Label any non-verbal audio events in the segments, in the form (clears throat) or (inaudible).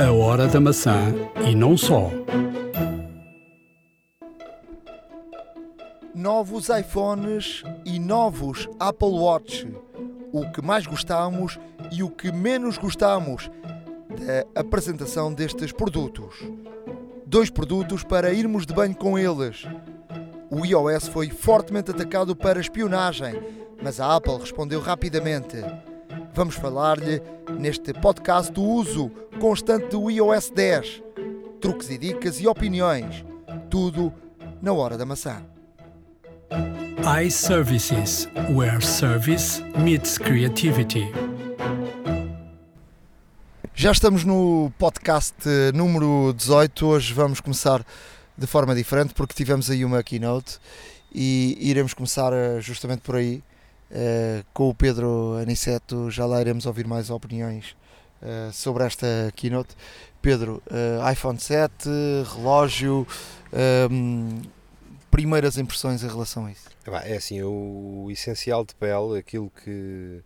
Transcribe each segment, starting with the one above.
A Hora da Maçã e não só. Novos iPhones e novos Apple Watch. O que mais gostamos e o que menos gostamos da apresentação destes produtos. Dois produtos para irmos de banho com eles. O iOS foi fortemente atacado para espionagem, mas a Apple respondeu rapidamente. Vamos falar-lhe neste podcast do uso constante do iOS 10. Truques e dicas e opiniões. Tudo na hora da maçã. iServices, where service meets creativity. Já estamos no podcast número 18. Hoje vamos começar de forma diferente porque tivemos aí uma keynote e iremos começar eh, justamente por aí eh, com o Pedro Aniceto. Já lá iremos ouvir mais opiniões eh, sobre esta keynote. Pedro, eh, iPhone 7, relógio, ehm, primeiras impressões em relação a isso. É assim, o essencial de pele, aquilo que,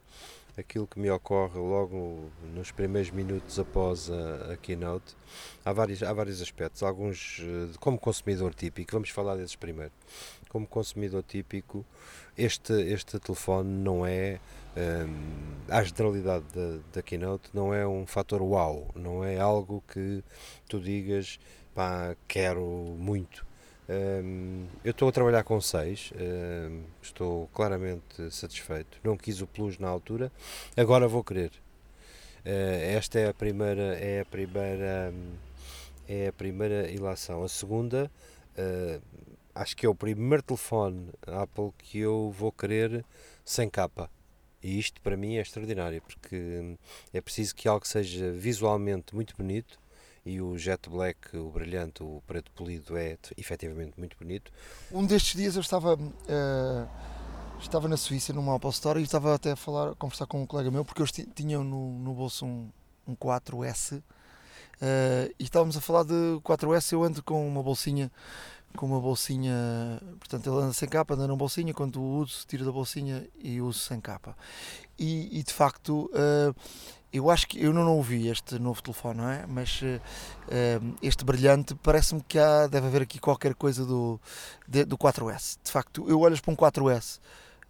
aquilo que me ocorre logo nos primeiros minutos após a, a keynote, há vários, há vários aspectos. Alguns, como consumidor típico, vamos falar desses primeiro. Como consumidor típico, este, este telefone não é, hum, a generalidade da, da keynote, não é um fator wow, não é algo que tu digas, pá, quero muito. Hum, eu estou a trabalhar com 6, estou claramente satisfeito. Não quis o Plus na altura, agora vou querer. Eh, esta é a primeira, é a primeira, hum, é a primeira ilação. A segunda, eh, acho que é o primeiro telefone Apple que eu vou querer sem capa. E isto para mim é extraordinário, porque hum, é preciso que algo seja visualmente muito bonito e o jet black, o brilhante, o preto polido é efetivamente muito bonito. Um destes dias eu estava, eh, estava na Suíça numa Apple Store e estava até a falar, a conversar com um colega meu porque eles ti- tinham no, no bolso um, um 4S eh, e estávamos a falar de 4S. Eu ando com uma bolsinha, com uma bolsinha, portanto ele anda sem capa, anda numa bolsinha. Quando o uso, tiro da bolsinha e uso sem capa. E, e, de facto, eh, eu acho que eu não ouvi este novo telefone, não é? Mas eh, este brilhante parece-me que há, deve haver aqui qualquer coisa do, de- do 4S. De facto, eu olhas para um 4S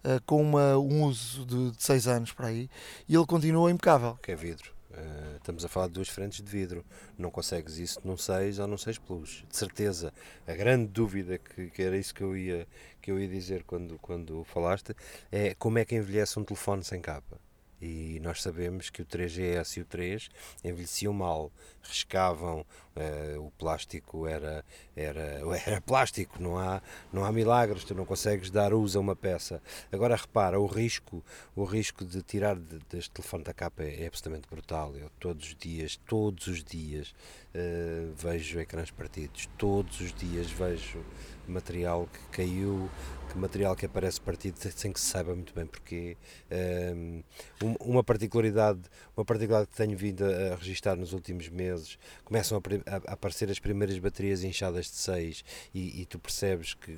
eh, com uma- um uso de 6 anos para aí e ele continua impecável. que é vidro. Eh, estamos a falar de duas frentes de vidro. Não consegues isso num 6 ou num 6 Plus. De certeza. A grande dúvida, que, que era isso que eu ia, que eu ia dizer quando, quando falaste, é como é que envelhece um telefone sem capa. E nós sabemos que o 3GS e o 3 envelheciam mal, riscavam, eh, o plástico era, era, (laughs) era plástico, não há, não há milagres, tu não consegues dar uso a uma peça. Agora repara, o risco, o risco de tirar de- deste telefone da capa é, é absolutamente brutal. Eu todos os dias, todos os dias eh, vejo ecrãs partidos, todos os dias vejo material que caiu, que material que aparece partido sem que se saiba muito bem porquê. Um, um- uma particularidade, uma particularidade que tenho vindo a, registar nos últimos meses, começam a, a- a aparecer as primeiras baterias inchadas de 6 e, e tu percebes que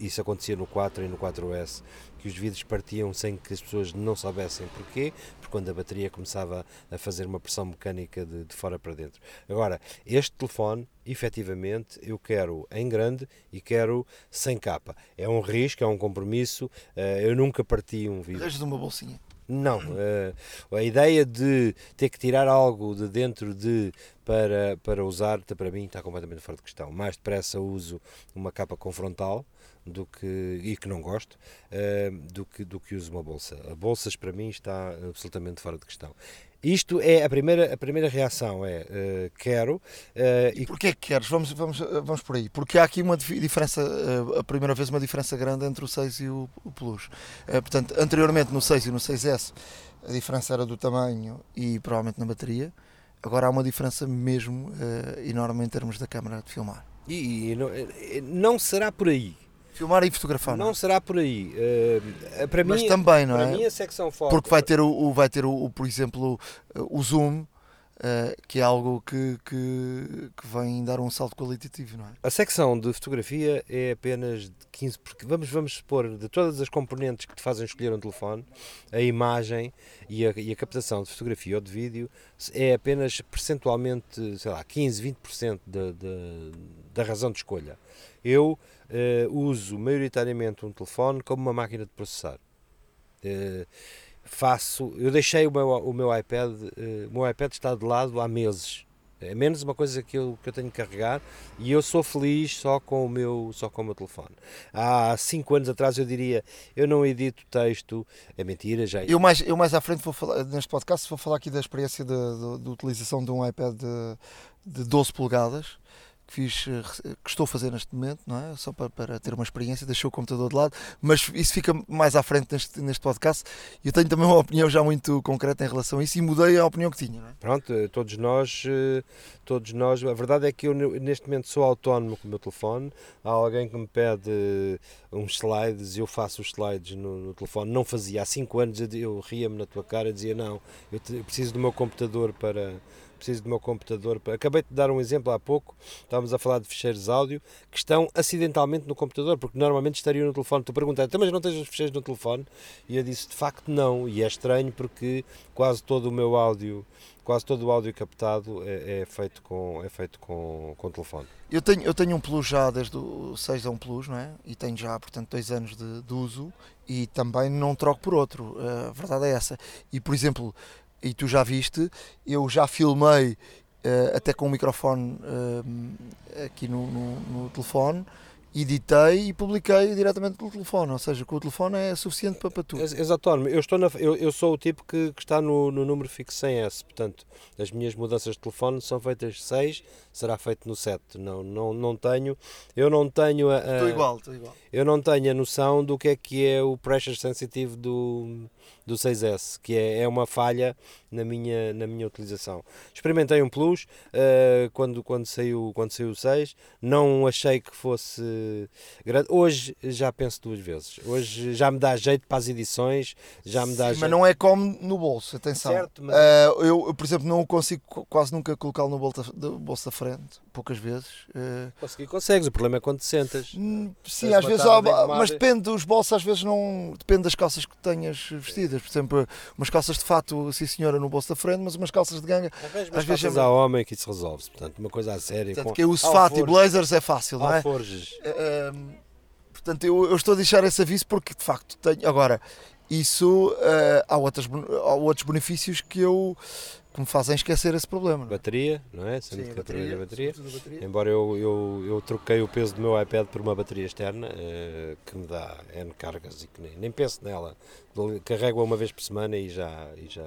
isso acontecia no 4 e no 4S, que os vidros partiam sem que as pessoas não soubessem porquê, porque quando a bateria começava a fazer uma pressão mecânica de, de fora para dentro. Agora, este telefone, efetivamente, eu quero em grande e quero sem capa. É um risco, é um compromisso. eh, eu nunca parti um vidro. Arranjas uma bolsinha. Não, eh, a ideia de ter que tirar algo de dentro de para, para usar, tá, para mim está completamente fora de questão. Mais depressa uso uma capa com frontal do que, e que não gosto, eh, do, que, do que uso uma bolsa. A bolsas para mim está absolutamente fora de questão. Isto é a primeira, a primeira reação, é eh, quero eh, E porquê que queres? Vamos, vamos, vamos por aí. Porque há aqui uma dif- diferença, eh, a primeira vez, uma diferença grande entre o 6 e o, o Plus. Portanto, anteriormente no 6 e no 6S, a diferença era do tamanho e provavelmente na bateria. Agora há uma diferença mesmo enorme em termos da câmara de filmar. e, e não, não será por aí. Filmar e fotografar, não, Não é? será por aí. Eh, para Mas mim, também, não para é? mim a secção forte Porque vai ter, o, o- vai ter o, o, por exemplo, o, o zoom Uh, que é algo que, que, que, vem dar um salto qualitativo, não é? A secção de fotografia é apenas de 15, porque vamos, vamos supor, de todas as componentes que te fazem escolher um telefone, a imagem e a, e a captação de fotografia ou de vídeo é apenas percentualmente, sei lá, 15, 20% da, da, da razão de escolha. Eu uh, uso maioritariamente um telefone como uma máquina de processar. Uh, faço. Eu deixei o meu, o meu iPad, uh, o meu iPad está de lado há meses. É menos uma coisa que eu, que eu tenho que carregar e eu sou feliz só com o meu, só com o meu telefone. Há 5 anos atrás eu diria, eu não edito texto, é mentira, já. Eu mais, eu mais à frente vou falar, neste podcast, vou falar aqui da experiência de, utilização de um iPad de, de 12 polegadas que fiz, eh, que estou a fazer neste momento, não é? Só para, para ter uma experiência, deixei o computador de lado, mas isso fica mais à frente neste, neste podcast. Eu tenho também uma opinião já muito concreta em relação a isso e mudei a opinião que tinha. É? Pronto, eh, todos nós, eh, todos nós, a verdade é que eu neste momento sou autónomo com o meu telefone. Há alguém que me pede uns slides e eu faço os slides no, no telefone. Não fazia há 5 anos, eu ria-me na tua cara e dizia: Não, eu preciso do meu computador para preciso do meu computador. Acabei de dar um exemplo há pouco, estávamos a falar de ficheiros áudio que estão acidentalmente no computador, porque normalmente estariam no telefone. Tu perguntaste, então, mas não tens os ficheiros no telefone? E eu disse, de facto não, e é estranho porque quase todo o meu áudio, quase todo o áudio captado é, é feito com é feito com, com telefone. Eu tenho, eu tenho um Plus já desde o 6 a um Plus, não é? E tenho já, portanto, dois anos de, de uso e também não troco por outro. A verdade é essa. E, por exemplo, e tu já viste, eu já filmei uh, até com o microfone uh, aqui no, no, no, telefone, editei e publiquei diretamente pelo telefone, ou seja, com o telefone é suficiente para, para tudo. Exato, eu, estou na, eu, eu sou o tipo que, que está no, no número fixo 100S, portanto, as minhas mudanças de telefone são feitas 6, será feito no 7, não, não, não tenho, eu não tenho a, a estou igual, estou igual. Eu não tenho a noção do que é que é o pressure sensitive do do 6S, que é, é uma falha na minha, na minha utilização. Experimentei um Plus uh, quando, quando, saiu, quando saiu o 6, não achei que fosse grande. Hoje já penso duas vezes. Hoje já me dá jeito para as edições, já me dá Sim, jeito. Mas não é como no bolso, atenção. Certo, mas... uh, eu, por exemplo, não consigo quase nunca colocá-lo no bolso, do bolso da frente, poucas vezes. Uh... Conseguir consegues, o problema é quando te sentas. Hum, sim, às vezes, mas depende dos bolsos, às vezes não. Depende das calças que tenhas vestidas por exemplo, umas calças de fato, sim senhora, no bolso da frente, mas umas calças de ganga. Às vezes é... há homem que isso resolve-se, portanto, uma coisa a sério. Portanto, com... que eu uso fato e blazers é fácil, não é? Alforges. Uh, portanto, eu, eu, estou a deixar esse aviso porque de facto tenho. Agora, isso uh, há, outros, há outros benefícios que eu que me fazem esquecer esse problema. Não é? Bateria, não é? Sim, a bateria, bateria. bateria. Embora eu, eu, eu troquei o peso do meu iPad por uma bateria externa uh, que me dá N cargas e que nem, nem penso nela. Carrego-a uma vez por semana e já, e já,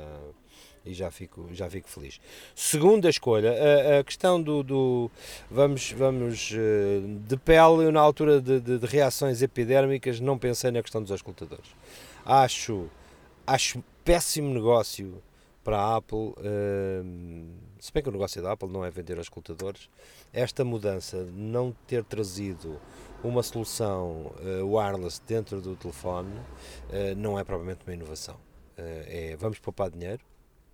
e já fico, já fico feliz. Segunda escolha, a, a questão do, do, vamos, vamos uh, de pele, na altura de, de, de reações epidérmicas, não pensei na questão dos auscultadores. Acho, acho péssimo negócio para a Apple, uh, se bem que o negócio da Apple não é vender escutadores, esta mudança não ter trazido uma solução uh, wireless dentro do telefone uh, não é propriamente uma inovação. é vamos poupar dinheiro,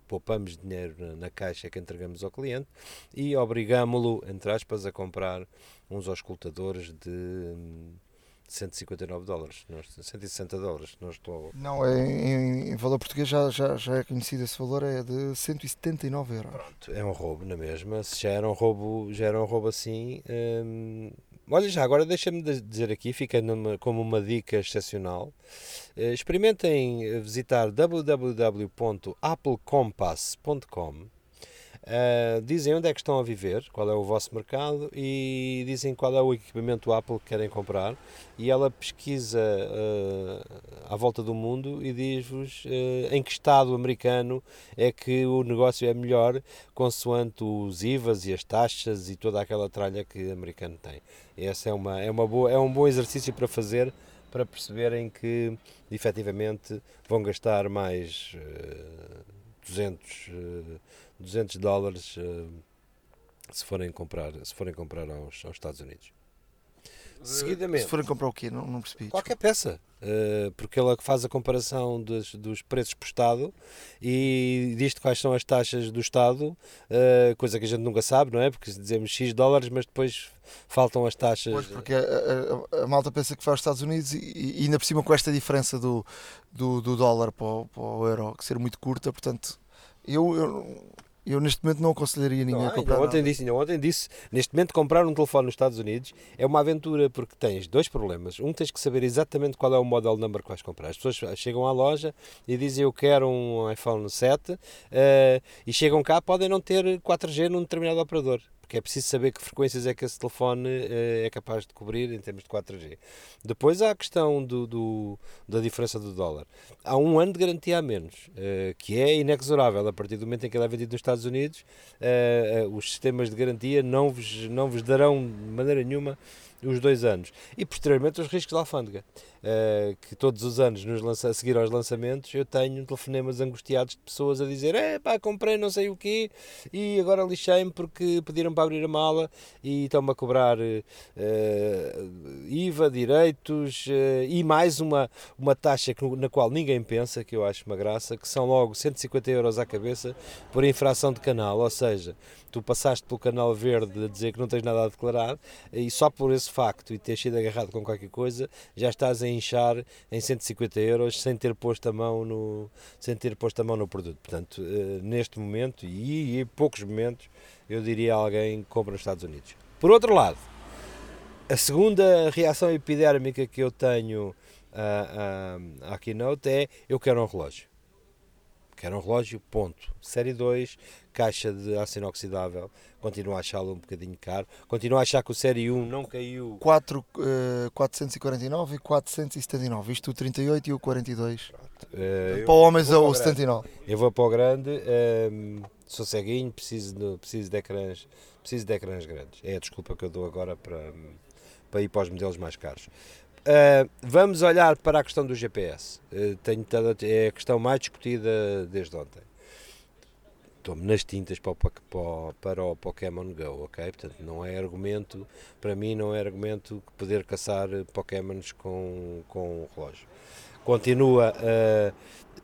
poupamos dinheiro na, na, caixa que entregamos ao cliente e obrigámo-lo, entre aspas, a comprar uns auscultadores de. Um, 159 dólares, 160 dólares, não estou... Não, é, em, em, valor português já, já, já é conhecido esse valor, é de 179 euros. Pronto, é um roubo na mesma, se já era um roubo, já era um roubo assim... Hum, olha já, agora deixa-me dizer aqui, fica numa, como uma dica excepcional, uh, experimentem visitar www.applecompass.com Uh, dizem onde é que estão a viver, qual é o vosso mercado e dizem qual é o equipamento Apple que querem comprar. E ela pesquisa uh, à volta do mundo e diz-vos uh, em que estado americano é que o negócio é melhor, consoante os IVAs e as taxas e toda aquela tralha que o americano tem. Essa é, uma, é, uma boa, é um bom exercício para fazer para perceberem que efetivamente vão gastar mais 200 200 dólares uh, se forem comprar, se forem comprar aos, aos Estados Unidos. seguidamente. Se forem comprar o quê? Não, não percebi. Qualquer peça. Uh, porque ela faz a comparação dos, dos preços por Estado e diz quais são as taxas do Estado, uh, coisa que a gente nunca sabe, não é? Porque dizemos X dólares, mas depois faltam as taxas. Pois, porque a, a, a malta pensa que vai aos Estados Unidos e, e, ainda por cima com esta diferença do, do, do dólar para o, para o euro, que ser muito curta, portanto, eu, eu eu neste momento não aconselharia ninguém não, a comprar. Ontem disse, ainda ontem disse, neste momento comprar um telefone nos Estados Unidos é uma aventura porque tens dois problemas. Um, tens que saber exatamente qual é o model number que vais comprar. As pessoas chegam à loja e dizem eu quero um iPhone 7 uh, eh, e chegam cá, podem não ter 4G num determinado operador porque é preciso saber que frequências é que esse telefone uh, é capaz de cobrir em termos de 4G. Depois há a questão do, do, da diferença do dólar. Há um ano de garantia a menos, uh, que é inexorável. A partir do momento em que ele é vendido nos Estados Unidos, uh, os sistemas de garantia não vos, não vos darão de maneira nenhuma os dois anos. E posteriormente os riscos da alfândega, uh, que todos os anos, nos lança, a seguir aos lançamentos, eu tenho telefonemas angustiados de pessoas a dizer: é pá, comprei não sei o quê e agora lixei-me porque pediram para abrir a mala e estão-me a cobrar uh, IVA, direitos uh, e mais uma, uma taxa que, na qual ninguém pensa, que eu acho uma graça, que são logo 150 euros à cabeça por infração de canal, ou seja, tu passaste pelo canal verde a dizer que não tens nada a declarar e só por esse facto e ter sido agarrado com qualquer coisa já estás a inchar em 150 euros sem ter posto a mão no, sem ter posto a mão no produto. Portanto, eh, neste momento e em poucos momentos, eu diria a alguém que compra nos Estados Unidos. Por outro lado, a segunda reação epidérmica que eu tenho uh, uh, à Keynote é eu quero um relógio. Quero um relógio, ponto. Série 2, caixa de aço inoxidável, continuo a achá-lo um bocadinho caro. Continuo a achar que o Série 1 não caiu. 4, uh, 449 e 479, isto o 38 e o 42. Uh, para homens é o 79. Eu vou para o grande, um, ehm, sou ceguinho, preciso de, preciso, de ecrãs, preciso de ecrãs grandes. É a desculpa que eu dou agora para, para ir para os modelos mais caros. Uh, vamos olhar para a questão do GPS. Uh, tenho, é a questão mais discutida desde ontem. Estou-me nas tintas para o, para, para o Pokémon Go, ok? Portanto, não é argumento, para mim, não é argumento poder caçar Pokémons com, com o relógio. Continua uh,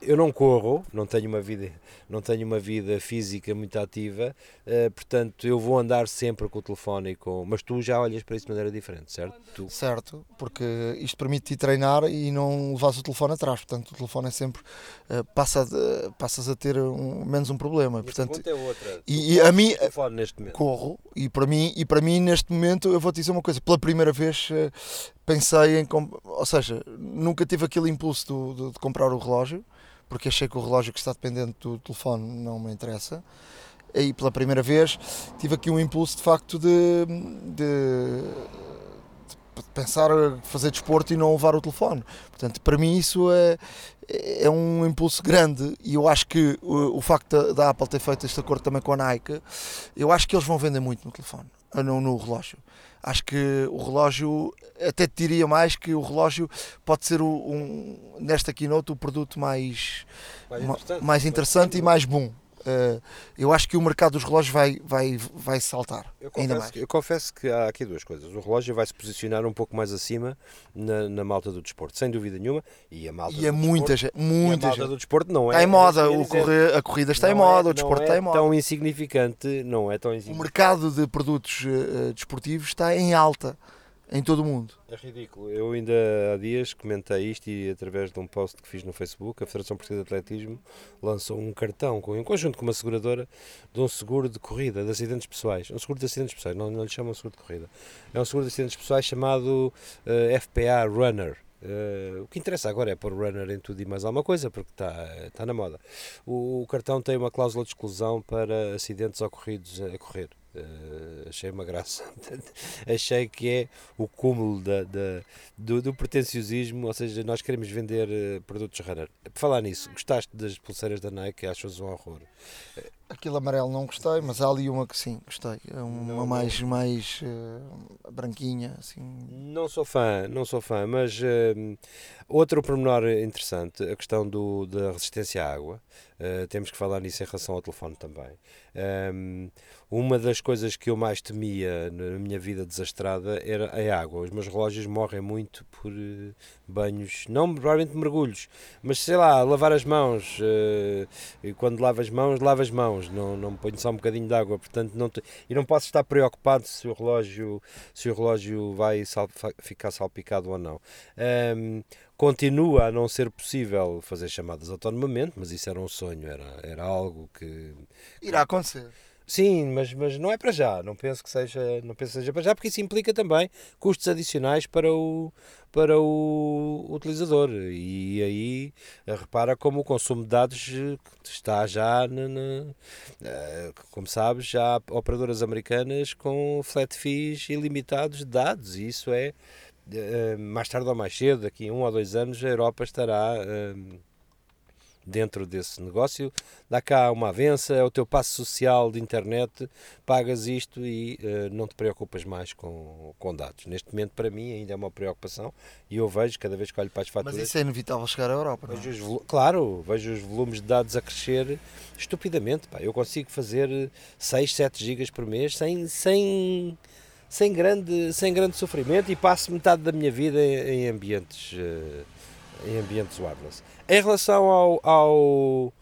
eu não corro, não tenho uma vida, não tenho uma vida física muito ativa, uh, portanto eu vou andar sempre com o telefone e com. Mas tu já olhas para isso de maneira diferente, certo? Tu... Certo, porque isto permite-te treinar e não levas o telefone atrás, portanto o telefone é sempre. Uh, passa de, passas a ter um, menos um problema. E portanto, é outra. E, e a mim. neste momento? Corro, e para, mim, e para mim neste momento eu vou te dizer uma coisa, pela primeira vez. Uh, pensei em. Ou seja, nunca tive aquele impulso do, do, de comprar o relógio porque achei que o relógio que está dependente do telefone não me interessa. Aí pela primeira vez tive aqui um impulso de facto de, de, de pensar fazer desporto e não levar o telefone. Portanto, para mim isso é, é um impulso grande e eu acho que o, o facto da Apple ter feito este acordo também com a Nike, eu acho que eles vão vender muito no telefone, no, no relógio acho que o relógio, até te diria mais que o relógio pode ser o, um, nesta keynote o produto mais, mais interessante, mais interessante e mais bom. Uh, eu acho que o mercado dos relógios vai, vai, vai saltar eu ainda mais. eu confesso que há aqui duas coisas. O relógio vai se posicionar um pouco mais acima na, na malta do desporto, sem dúvida nenhuma. E a malta e é do muita desporto, gente, muita a malta do desporto não é. Está em moda, o correr, a corrida está em moda, é, o desporto é está em moda. tão insignificante, não é tão insignificante. O mercado de produtos uh, desportivos está em alta em todo o mundo. É ridículo. Eu ainda há dias comentei isto e através de um post que fiz no Facebook, a Federação Portuguesa de Atletismo lançou um cartão com, em conjunto com uma seguradora de um seguro de corrida, de acidentes pessoais. Um seguro de acidentes pessoais, não, não lhe chamam seguro de corrida. É um seguro de acidentes pessoais chamado uh, eh, FPA Runner. Uh, o que interessa agora é pôr runner em tudo e mais alguma coisa, porque está tá na moda. O, o, cartão tem uma cláusula de exclusão para acidentes ocorridos a correr. Uh, achei uma graça. (laughs) achei que é o cúmulo da, da do, do, pretenciosismo, ou seja, nós queremos vender uh, produtos runner. Por falar nisso, gostaste das pulseiras da Nike? Achas um horror? Aquele amarelo não gostei, mas há ali uma que sim, gostei. É uma Não, mais, mais eh, branquinha, assim. Não sou fã, não sou fã, mas outro pormenor interessante, a questão do, da resistência à água. Uh, temos que falar nisso em relação ao telefone também. Um, uma das coisas que eu mais temia na minha vida desastrada era a água. Os meus relógios morrem muito por uh, banhos, não provavelmente mergulhos, mas sei lá, lavar as mãos. Uh, e quando lavo as mãos, lavo as mãos, não, não ponho só um bocadinho de água. Portanto, não te, e não posso estar preocupado se o relógio, se o relógio vai sal, ficar salpicado ou não. Um, continua a não ser possível fazer chamadas autonomamente, mas isso era um sonho, era, era algo que. Irá acontecer. Sim, mas, mas não é para já, não penso que seja, não penso que seja para já, porque isso implica também custos adicionais para o, para o utilizador. E aí eh, repara como o consumo de dados eh, está já, na, na, eh, como sabes, já há operadoras americanas com flat fees ilimitados de dados, e isso é mais tarde ou mais cedo, daqui a um ou dois anos, a Europa estará dentro desse negócio. Dá cá uma avença, é o teu passo social de internet, pagas isto e uh, não te preocupas mais com, com dados. Neste momento, para mim, ainda é uma preocupação e eu vejo cada vez que olho para as faturas. Mas isso é inevitável chegar à Europa, não? É? Os, claro, vejo os volumes de dados a crescer estupidamente. Pá. Eu consigo fazer 6, 7 gigas por mês sem. sem sem grande, sem grande sofrimento e passo metade da minha vida em, em ambientes, uh, em ambientes wireless. Em relação ao, ao,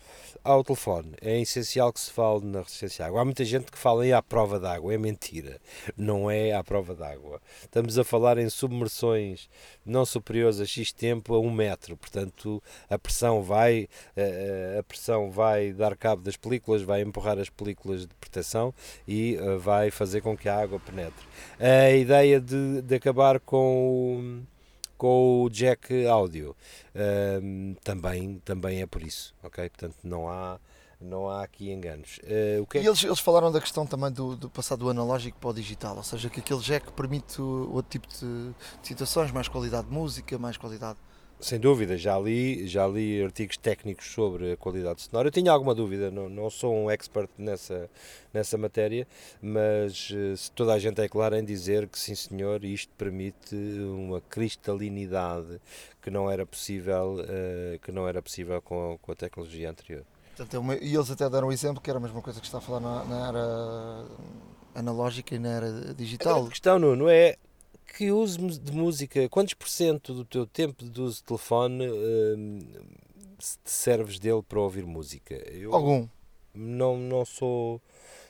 ao telefone, é essencial que se fale na resistência à água. Há muita gente que fala em à prova d'água, é mentira, não é à prova d'água. Estamos a falar em submersões não superiores a X tempo a um metro, portanto a pressão vai, eh, a pressão vai dar cabo das películas, vai empurrar as películas de proteção e eh, vai fazer com que a água penetre. A ideia de, de acabar com o com o jack áudio. Uh, também, também é por isso, ok? Portanto, não há, não há aqui enganos. Uh, o que é... E eles, eles falaram da questão também do, do passar do analógico para o digital, ou seja, que aquele jack permite outro tipo de, de situações, mais qualidade de música, mais qualidade sem dúvida, já li, já li artigos técnicos sobre a qualidade sonora. Eu tinha alguma dúvida, não, não sou um expert nessa, nessa matéria, mas eh, se toda a gente é clara em dizer que sim senhor, isto permite uma cristalinidade que não era possível, uh, que não era possível com, com a tecnologia anterior. Portanto, é e eles até deram o exemplo que era a mesma coisa que está a falar na, na era analógica e na era digital. A questão, Nuno, é que uso de música, quantos por cento do teu tempo de uso de telefone hum, serves dele para ouvir música? Eu Algum. Não, não sou.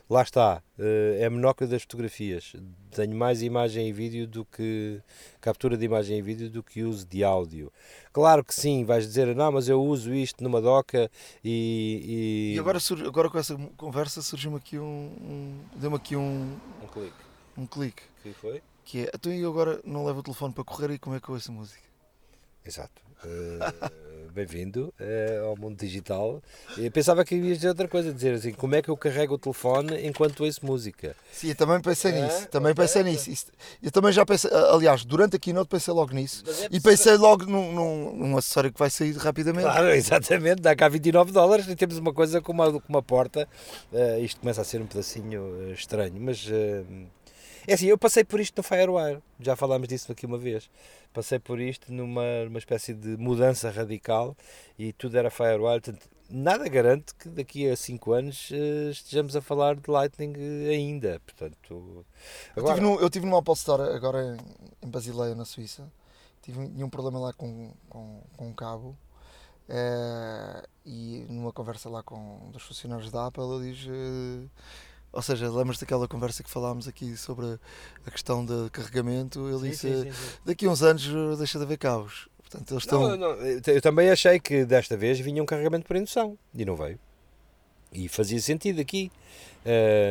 Lá está, uh, é menor que das fotografias. Tenho mais imagem e vídeo do que. captura de imagem e vídeo do que uso de áudio. Claro que sim, vais dizer, não, mas eu uso isto numa doca e. E, e agora, surge, agora com essa conversa surgiu-me aqui um. um deu-me aqui um. Um clique. Um clique. que foi? Que é, então eu agora não levo o telefone para correr e como é que eu ouço música? Exato. Uh, Bem-vindo uh, ao mundo digital. Eu pensava que ias dizer outra coisa, dizer assim, como é que eu carrego o telefone enquanto ouço música? Sim, eu também pensei é, nisso. Também okay. pensei nisso. Isso, eu também já pensei, aliás, durante a keynote pensei logo nisso. É e pensei logo num, num, num, acessório que vai sair rapidamente. Claro, (laughs) exatamente. Dá cá 29 dólares e temos uma coisa com uma, com uma porta. Uh, isto começa a ser um pedacinho estranho, mas é assim, eu passei por isto no Firewire, já falámos disso aqui uma vez. Passei por isto numa, numa espécie de mudança radical e tudo era Firewire. Portanto, nada garante que daqui a 5 anos uh, estejamos a falar de Lightning ainda. Portanto, agora... eu, tive no, eu tive numa Apple Store agora em, em Basileia, na Suíça. Tive um problema lá com, com, com um cabo. Uh, e numa conversa lá com um dos funcionários da Apple, ele diz. Uh, ou seja, lembras daquela conversa que falámos aqui sobre a questão de carregamento? Ele sim, disse: sim, sim, daqui a uns anos uh, deixa de haver cabos. Portanto, eles estão. Não, não, eu também achei que desta vez vinha um carregamento por indução e não veio. E fazia sentido aqui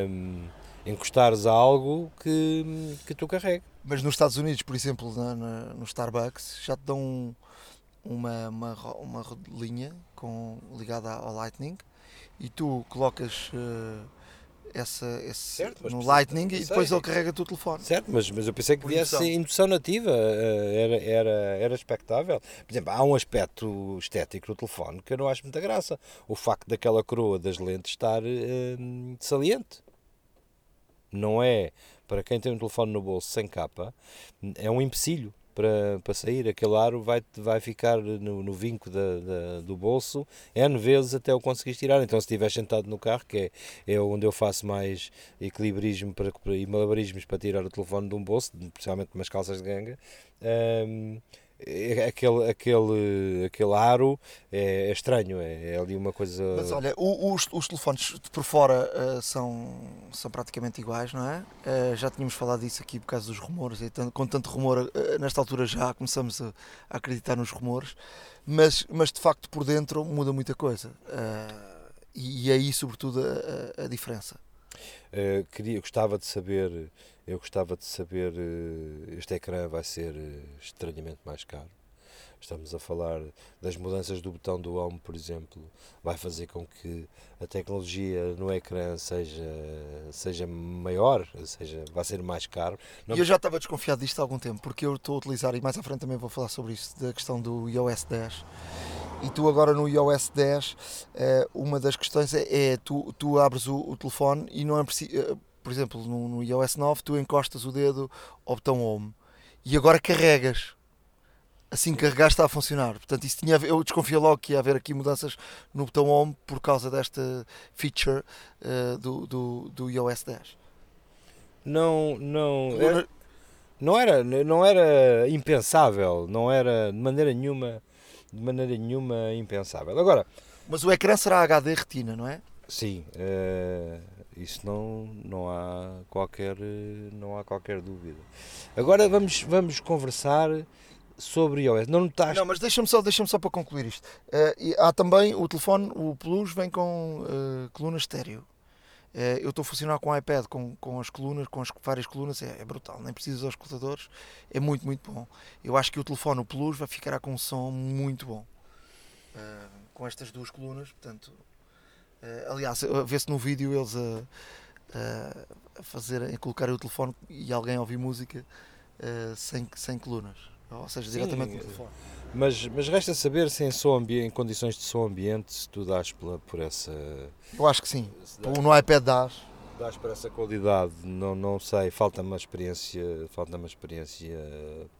um, encostares a algo que, que tu carregue. Mas nos Estados Unidos, por exemplo, na, na, no Starbucks, já te dão uma, uma, uma linha com, ligada ao Lightning e tu colocas. Uh, essa, esse Certo, no Lightning e sei. depois ele carrega-te o telefone. Certo, mas, mas eu pensei que viesse indução. indução nativa, eh, era, era, era expectável. Por exemplo, há um aspecto estético no telefone que eu não acho muita graça. O facto daquela coroa das lentes estar eh, saliente. Não é, para quem tem um telefone no bolso sem capa, é um empecilho para, para sair. Aquele aro vai, vai ficar no, no vinco da, da- do bolso N vezes até o conseguires tirar. Então, se estiver sentado no carro, que é, é onde eu faço mais equilibrismo para, e malabarismos para tirar o telefone de um bolso, principalmente umas calças de ganga, hum, é- aquele, aquele, aquele aro é, é estranho, é, é ali uma coisa. Mas olha, o- os, os telefones por fora eh, são, são praticamente iguais, não é? Eh, já tínhamos falado disso aqui por causa dos rumores, e tanto- com tanto rumor, eh, nesta altura já começamos a, a acreditar nos rumores, mas, mas de facto por dentro muda muita coisa. E, e é aí, sobretudo, a, a- a diferença. Uh, queria, gostava de saber, eu gostava de saber, uh, este ecrã vai ser uh, estranhamente mais caro. Estamos a falar das mudanças do botão do Home, por exemplo, vai fazer com que a tecnologia no ecrã seja, seja maior, seja, vai ser mais caro. Não- E eu já estava desconfiado disto há algum tempo, porque eu estou a utilizar, e mais à frente também vou falar sobre isso, da questão do iOS 10. E tu agora no iOS 10, eh, uma das questões é, é tu, tu abres o, o telefone e não é preciso, por exemplo, no, no iOS 9 tu encostas o dedo ao botão Home e agora carregas. Assim que carregaste está a funcionar. Portanto, isso tinha eu desconfiei logo que ia haver aqui mudanças no botão Home por causa desta feature eh, do, do, do iOS 10. Não, não, era, não era, não era impensável, não era de maneira nenhuma, de maneira nenhuma impensável. Agora, Mas o ecrã será HD retina, não é? Sim, eh, isso não, não, há qualquer, não há qualquer dúvida. Agora vamos, vamos conversar sobre iOS. Não notaste? Não, mas deixa-me só, deixa só para concluir isto. E há também o telefone, o Plus, vem com eh, coluna estéreo. Eh, eu estou a funcionar com o iPad, com, com as colunas, com as várias colunas, é, é brutal. Nem preciso dos escutadores, é muito, muito bom. Eu acho que o telefone, o Plus, vai ficar com um som muito bom. Com estas duas colunas, portanto. Eh, aliás, eh, vê-se no vídeo eles a, a- fazer, a colocarem o telefone e alguém ouvir música eh, sem, sem colunas. Ou seja, Sim, diretamente eh, no telefone. Mas, mas resta saber se em, som ambi- em condições de som ambiente se tu dás pela, por essa. Eu acho que sim. dás, No iPad dás. dás por essa qualidade, não, não sei, falta uma experiência, falta uma experiência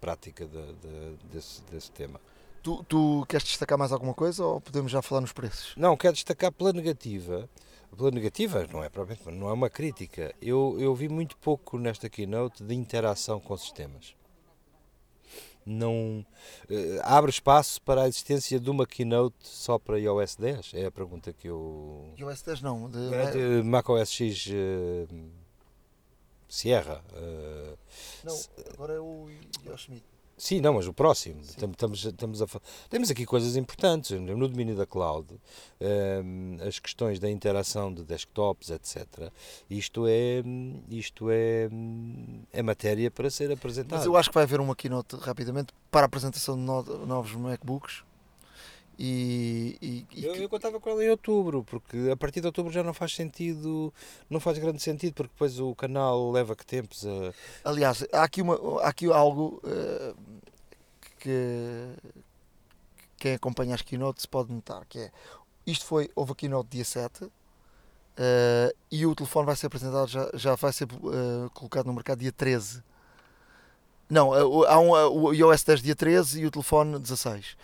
prática de- de- desse, desse tema. Tu, tu queres destacar mais alguma coisa ou podemos já falar nos preços? Não, quero destacar pela negativa. Pela negativa, não é propriamente, não é uma crítica. Eu, eu vi muito pouco nesta keynote de interação com sistemas. Não eh, abre espaço para a existência de uma keynote só para iOS 10? É a pergunta que eu. iOS 10 não. De, É de macOS X eh, Sierra. eh, não, agora é o Yosemite. Sim, não, mas o próximo. Tam- Estamos, estamos a, temos aqui coisas importantes no domínio da cloud, ehm, as questões da interação de desktops, etc. Isto é, isto é, é matéria para ser apresentada. Mas eu acho que vai haver uma keynote rapidamente para a apresentação de no- novos MacBooks. E, e- e Eu, eu contava com ela em outubro, porque a partir de outubro já não faz sentido, não faz grande sentido, porque depois o canal leva que tempos a. aliás, há aqui, uma, há aqui algo eh, que quem acompanha as keynotes pode notar, que é isto foi, houve a keynote dia 7 eh, e o telefone vai ser apresentado, já, já vai ser eh, colocado no mercado dia 13. Não, há um, o iOS 10 dia 13 e o telefone 16.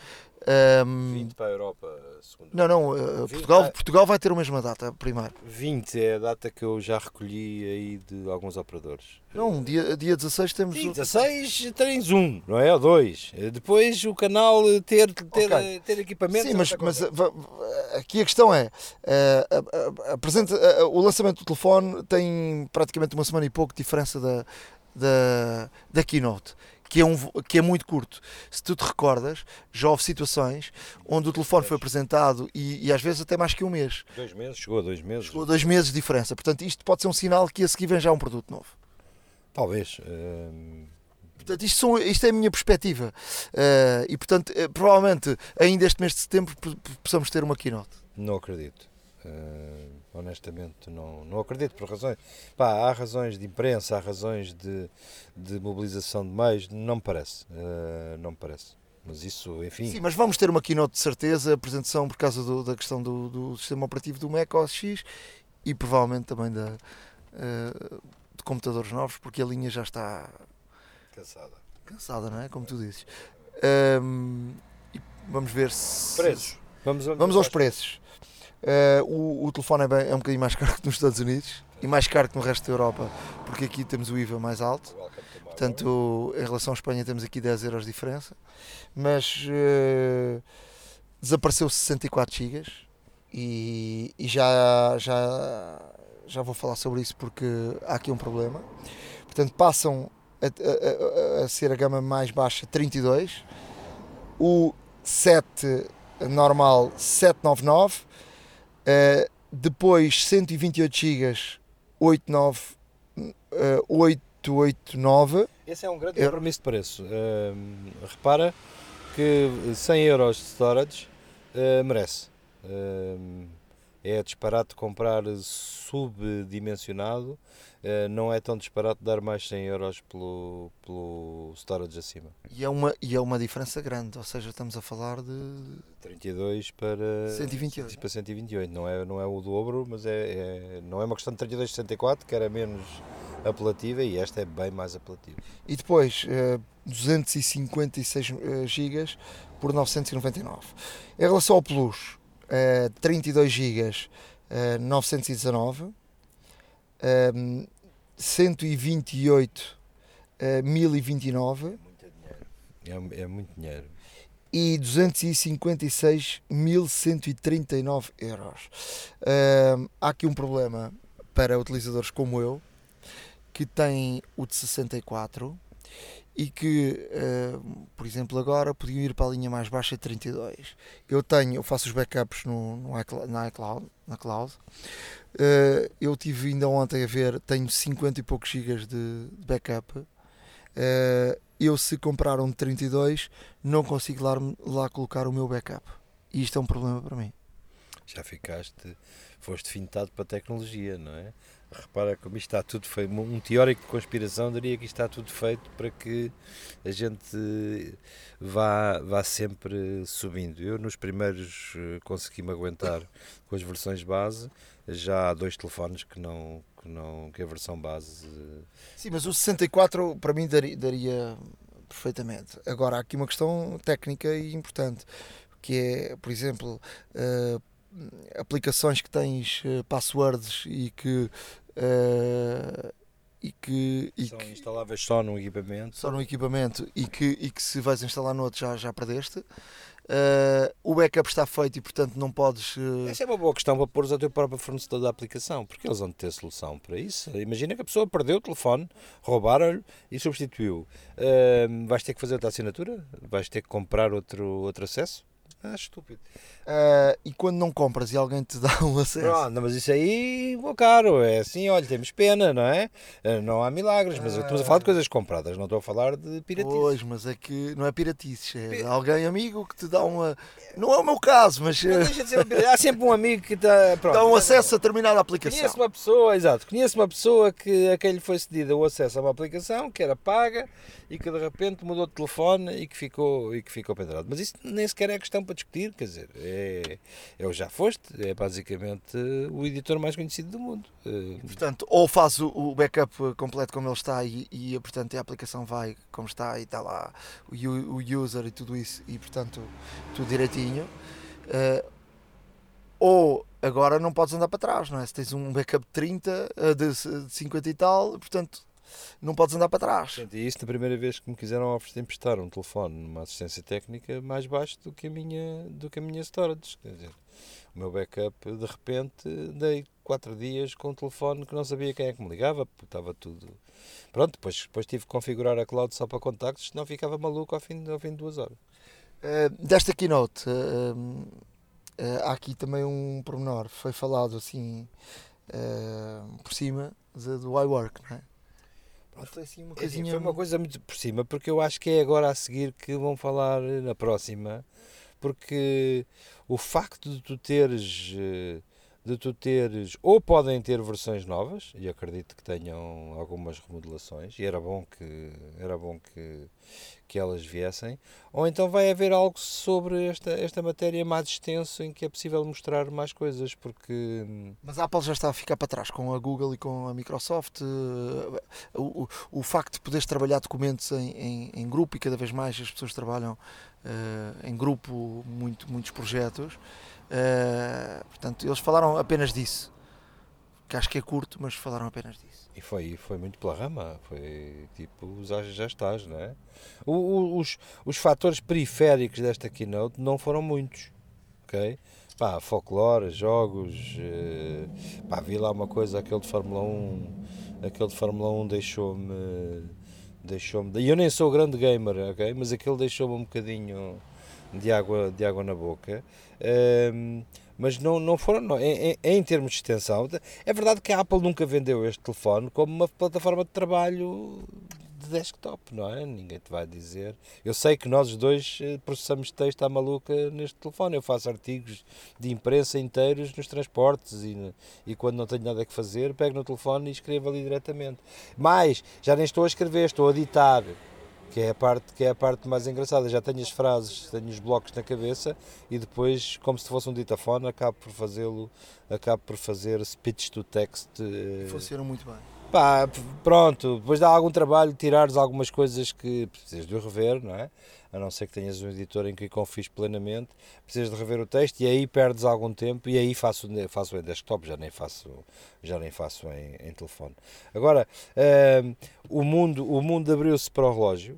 Ahm, para a Europa, segundo. não, não, eh, 20, Portugal, ah. Portugal vai ter a mesma data, primeiro. 20 é a data que eu já recolhi aí de alguns operadores. Não, dia, dia 16 temos. Sim, o- 16 tens um, não é? Ou dois. Depois o canal ter, ter, Ok. ter equipamento. Sim, mas, mas uh, aqui a questão é: uh, apresenta- uh, o lançamento do telefone tem praticamente uma semana e pouco de diferença da, da, da keynote. Que é, um, que é muito curto. Se tu te recordas, já houve situações onde o telefone foi apresentado e, e às vezes até mais que um mês. dois meses, chegou a dois meses. Chegou a dois meses de diferença. Portanto, isto pode ser um sinal que a seguir vem já um produto novo. Talvez. hum, Portanto, isto, são- isto é a minha perspectiva. Uh, e, portanto, eh, provavelmente ainda este mês de setembro po- po- possamos ter uma keynote. não acredito. Uh, honestamente, não, não acredito por razões. Pá, há razões de imprensa, há razões de, de mobilização de meios, não me parece. Uh, não me parece. Mas isso, enfim. Sim, mas vamos ter uma keynote de certeza, apresentação por causa do, da questão do, do, sistema operativo do Mac OS X e provavelmente também da, uh, de computadores novos, porque a linha já está cansada. Cansada, não é? Como tu dizes. Um, vamos ver se. Preços. Vamos, vamos aos preços. Uh, o, o, telefone é, bem, é um bocadinho mais (laughs) caro que nos Estados Unidos e mais caro que no resto da Europa, porque aqui temos o IVA mais alto. Portanto, em relação à Espanha, temos aqui 10 euros de diferença. Mas uh, desapareceu 64 GB e, e já, já, já vou falar sobre isso porque há aqui um problema. Portanto, passam a, a, a, ser a gama mais baixa 32, o 7 normal 799, uh, depois 128 GB 89, uh, 889. Esse é um grande compromisso de preço. Uh, repara que 100 euros de storage uh, merece. É disparate comprar subdimensionado eh, não é tão disparate dar mais 100 euros pelo, pelo storage acima. E é, uma, e é uma diferença grande, ou seja, estamos a falar de 32 para 128. Para 128. Não, é, não é o dobro, mas é, é não é uma questão de 32 64, que era menos apelativa e esta é bem mais apelativa. E depois uh, 256 GB por 999. Em relação ao Plus, uh, 32 GB uh, 919. Um, 128 uh, 1029 é, é muito dinheiro e 256.139 euros. Uh, há aqui um problema para utilizadores como eu, que têm o de 64 e que, uh, por exemplo, agora podiam ir para a linha mais baixa de 32. Eu tenho, eu faço os backups no, no iCloud, na iCloud, na cloud, Uh, eu tive ainda ontem a ver, tenho 50 e poucos gigas de, de backup. Uh, eu se comprar um de 32 não consigo lá, lá colocar o meu backup. E isto é um problema para mim. Já ficaste, foste fintado para a tecnologia, não é? Repara como isto está tudo feito. Um teórico de conspiração diria que isto está tudo feito para que a gente vá, vá sempre subindo. Eu, nos primeiros, eh, consegui-me aguentar com as versões base já há dois telefones que não que não que a versão base sim mas o 64 para mim daria, daria perfeitamente agora há aqui uma questão técnica e importante que é por exemplo uh, aplicações que tens uh, passwords e que uh, e que e são que, instaláveis só num equipamento só num equipamento e que e que se vais instalar no outro já já perdeste Uh, o backup está feito e, portanto, não podes. Uh... Essa é uma boa questão para pôr ao teu próprio fornecedor da aplicação, porque eles vão ter solução para isso. Imagina que a pessoa perdeu o telefone, roubaram-lhe e substituiu. Uh, vais ter que fazer outra assinatura? Vais ter que comprar outro, outro acesso? Ah, estúpido. Uh, e quando não compras e alguém te dá (laughs) um acesso? Pronto, mas isso aí, oh, caro, é assim, olha, temos pena, não é? Uh, não há milagres, mas uh, estamos a falar de coisas compradas, não estou a falar de piratices. Pois, mas é que não é piratices, é alguém amigo que te dá uma. Não é o meu caso, mas. mas há sempre um amigo que está. Pronto, dá um acesso a determinada aplicação. Conheço uma pessoa, exato, conheço uma pessoa que a quem lhe foi cedido o acesso a uma aplicação que era paga e que de repente mudou de telefone e que ficou, e que ficou pendurado. Mas isso nem sequer é questão para discutir, quer dizer, é, é o Já Foste, é basicamente o editor mais conhecido do mundo. Eh, portanto, ou faz o backup completo como ele está e, e portanto a aplicação vai como está e está lá o, o user e tudo isso e portanto tudo direitinho. Uh, ou agora não podes andar para trás, não é? Se tens um backup de 30, eh, de 50 e tal, portanto não podes andar para trás. E isso na primeira vez que me quiseram oferecer emprestar um telefone numa assistência técnica mais baixo do que a minha, do que a minha storage. Quer dizer, o meu backup, de repente, dei quatro dias com um telefone que não sabia quem é que me ligava, porque estava tudo. Pronto, depois, depois tive que configurar a cloud só para contactos, senão ficava maluco ao fim, ao fim de duas horas. Uh, desta keynote, uh, uh, há aqui também um pormenor, foi falado assim por cima do iWork, não é? Foi assim uma coisinha. Foi uma coisa muito por cima, porque eu acho que é agora a seguir que vão falar na próxima, porque o facto de tu teres uh, de tu teres, ou podem ter versões novas, e acredito que tenham algumas remodelações, e era bom que, era bom que, que elas viessem, ou então vai haver algo sobre esta, esta matéria mais extenso em que é possível mostrar mais coisas, porque... Mas a Apple já está a ficar para trás com a Google e com a Microsoft. eh, O, o, o facto de poderes trabalhar documentos em, em, em grupo e cada vez mais as pessoas trabalham eh, em grupo muito, muitos projetos. Eh, portanto, eles falaram apenas disso. Que acho que é curto, mas falaram apenas disso. E foi, foi muito pela rama, foi tipo, já, já estás, não é? O- o- os, os fatores periféricos desta keynote não foram muitos, ok? Pá, folclore, jogos, eh, pá, vi lá uma coisa, aquele de Fórmula 1, aquele de Fórmula 1 deixou-me, deixou-me, e eu nem sou grande gamer, ok? Mas aquele deixou-me um bocadinho de água, de água na boca. Mas não, não foram, não, em, em- termos de extensão, é verdade que a Apple nunca vendeu este telefone como uma plataforma de trabalho de desktop, não é? Ninguém te vai dizer. Eu sei que nós os dois eh, processamos texto à maluca neste telefone. Eu faço artigos de imprensa inteiros nos transportes e, e quando não tenho nada que fazer, pego no telefone e escrevo ali diretamente. Mas já nem estou a escrever, estou a editar. Que é, a parte, que é a parte mais engraçada. Já tenho as frases, tenho os blocos na cabeça e depois, como se fosse um ditafone, acabo por fazê-lo, acabo por fazer speech to text. eh, Funciona muito bem. Pá, pronto, depois dá algum trabalho tirares algumas coisas que precisas de rever, não é? A não ser que tenhas um editor em que confies plenamente, precisas de rever o texto e aí perdes algum tempo e aí faço, faço em desktop, já nem faço, já nem faço em, em telefone. Agora, hum, o mundo, o mundo abriu-se para o relógio.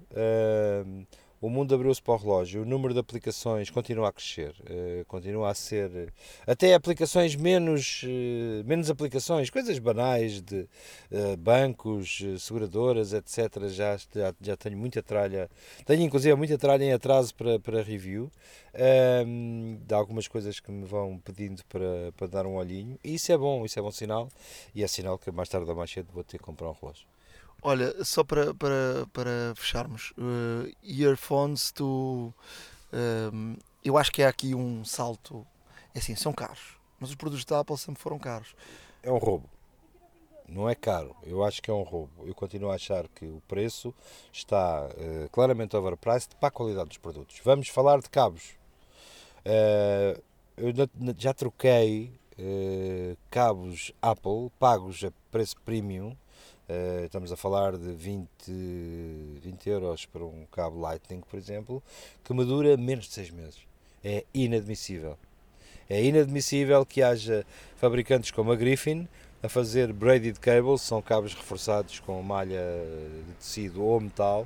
hum, o mundo abriu-se para o relógio, o número de aplicações continua a crescer, eh, continua a ser até aplicações menos, eh, menos aplicações, coisas banais de eh, bancos, seguradoras, etc. Já, já, já tenho muita tralha, tenho inclusive muita tralha em atraso para, para review, ehm, de algumas coisas que me vão pedindo para, para dar um olhinho, e isso é bom, isso é bom sinal, e é sinal que mais tarde ou mais cedo vou ter que comprar um relógio. Olha, só para, para, para fecharmos, eh, earphones, tu. ehm, eu acho que é aqui um salto. É assim, são caros, mas os produtos da Apple sempre foram caros. É um roubo. Não é caro, eu acho que é um roubo. Eu continuo a achar que o preço está eh, claramente overpriced para a qualidade dos produtos. Vamos falar de cabos. Eh, eu já troquei cabos Apple pagos a preço premium. Eh, estamos a falar de 20, 20 euros para um cabo Lightning, por exemplo, que me dura menos de 6 meses. É inadmissível. É inadmissível que haja fabricantes como a Griffin a fazer braided cables, são cabos reforçados com malha de tecido ou metal,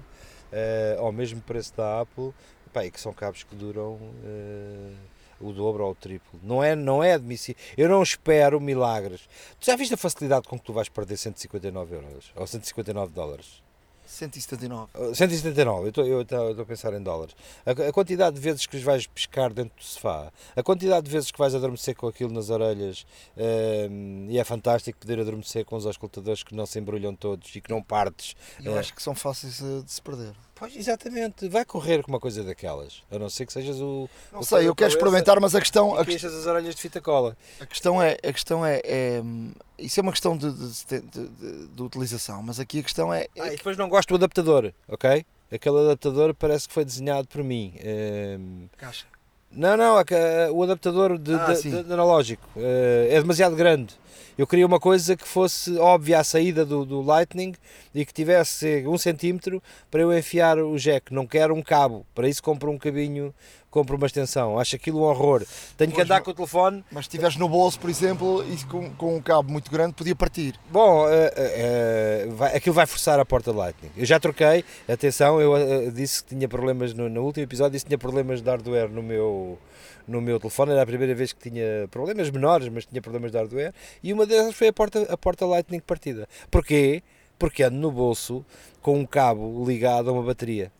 eh, ao mesmo preço da Apple, e que são cabos que duram eh, o dobro ou o triplo. Não é, não é admissível. Eu não espero milagres. Tu já viste a facilidade com que tu vais perder 159 euros ou 159 dólares? 179. 179, eu estou a pensar em dólares. A, a quantidade de vezes que os vais pescar dentro do sofá, a quantidade de vezes que vais adormecer com aquilo nas orelhas, ehm, e é fantástico poder adormecer com os auscultadores que não se embrulham todos e que não partes. Eu É. acho que são fáceis de se perder. Pois, exatamente, vai correr com uma coisa daquelas, a não ser que sejas o. Não o sei, eu quero experimentar, mas a questão, a, que as orelhas de fita cola. a questão é, a questão é, é, isso é uma questão de, de, de- de- de utilização, mas aqui a questão é, é Ah, e depois não gosto do adaptador, ok? Aquele adaptador parece que foi desenhado por mim. ehm, caixa. Não, não, a ca- o adaptador de, Ah, analógico eh, é demasiado grande. Eu queria uma coisa que fosse óbvia à saída do, do Lightning e que tivesse um centímetro para eu enfiar o jack. Não quero um cabo, para isso compro um cabinho, compro uma extensão. Acho aquilo um horror. Tenho que Pois andar não. com o telefone. Mas se estiveres no bolso, por exemplo, e com, com um cabo muito grande, podia partir. Bom, eh, eh, vai- aquilo vai forçar a porta Lightning. Eu já troquei, atenção, eu eh, disse que tinha problemas no, no último episódio, disse que tinha problemas de hardware no meu, no meu telefone. Era a primeira vez que tinha problemas menores, mas tinha problemas de hardware. E uma delas foi a porta, a porta Lightning partida. Porquê? Porque ando no bolso com um cabo ligado a uma bateria.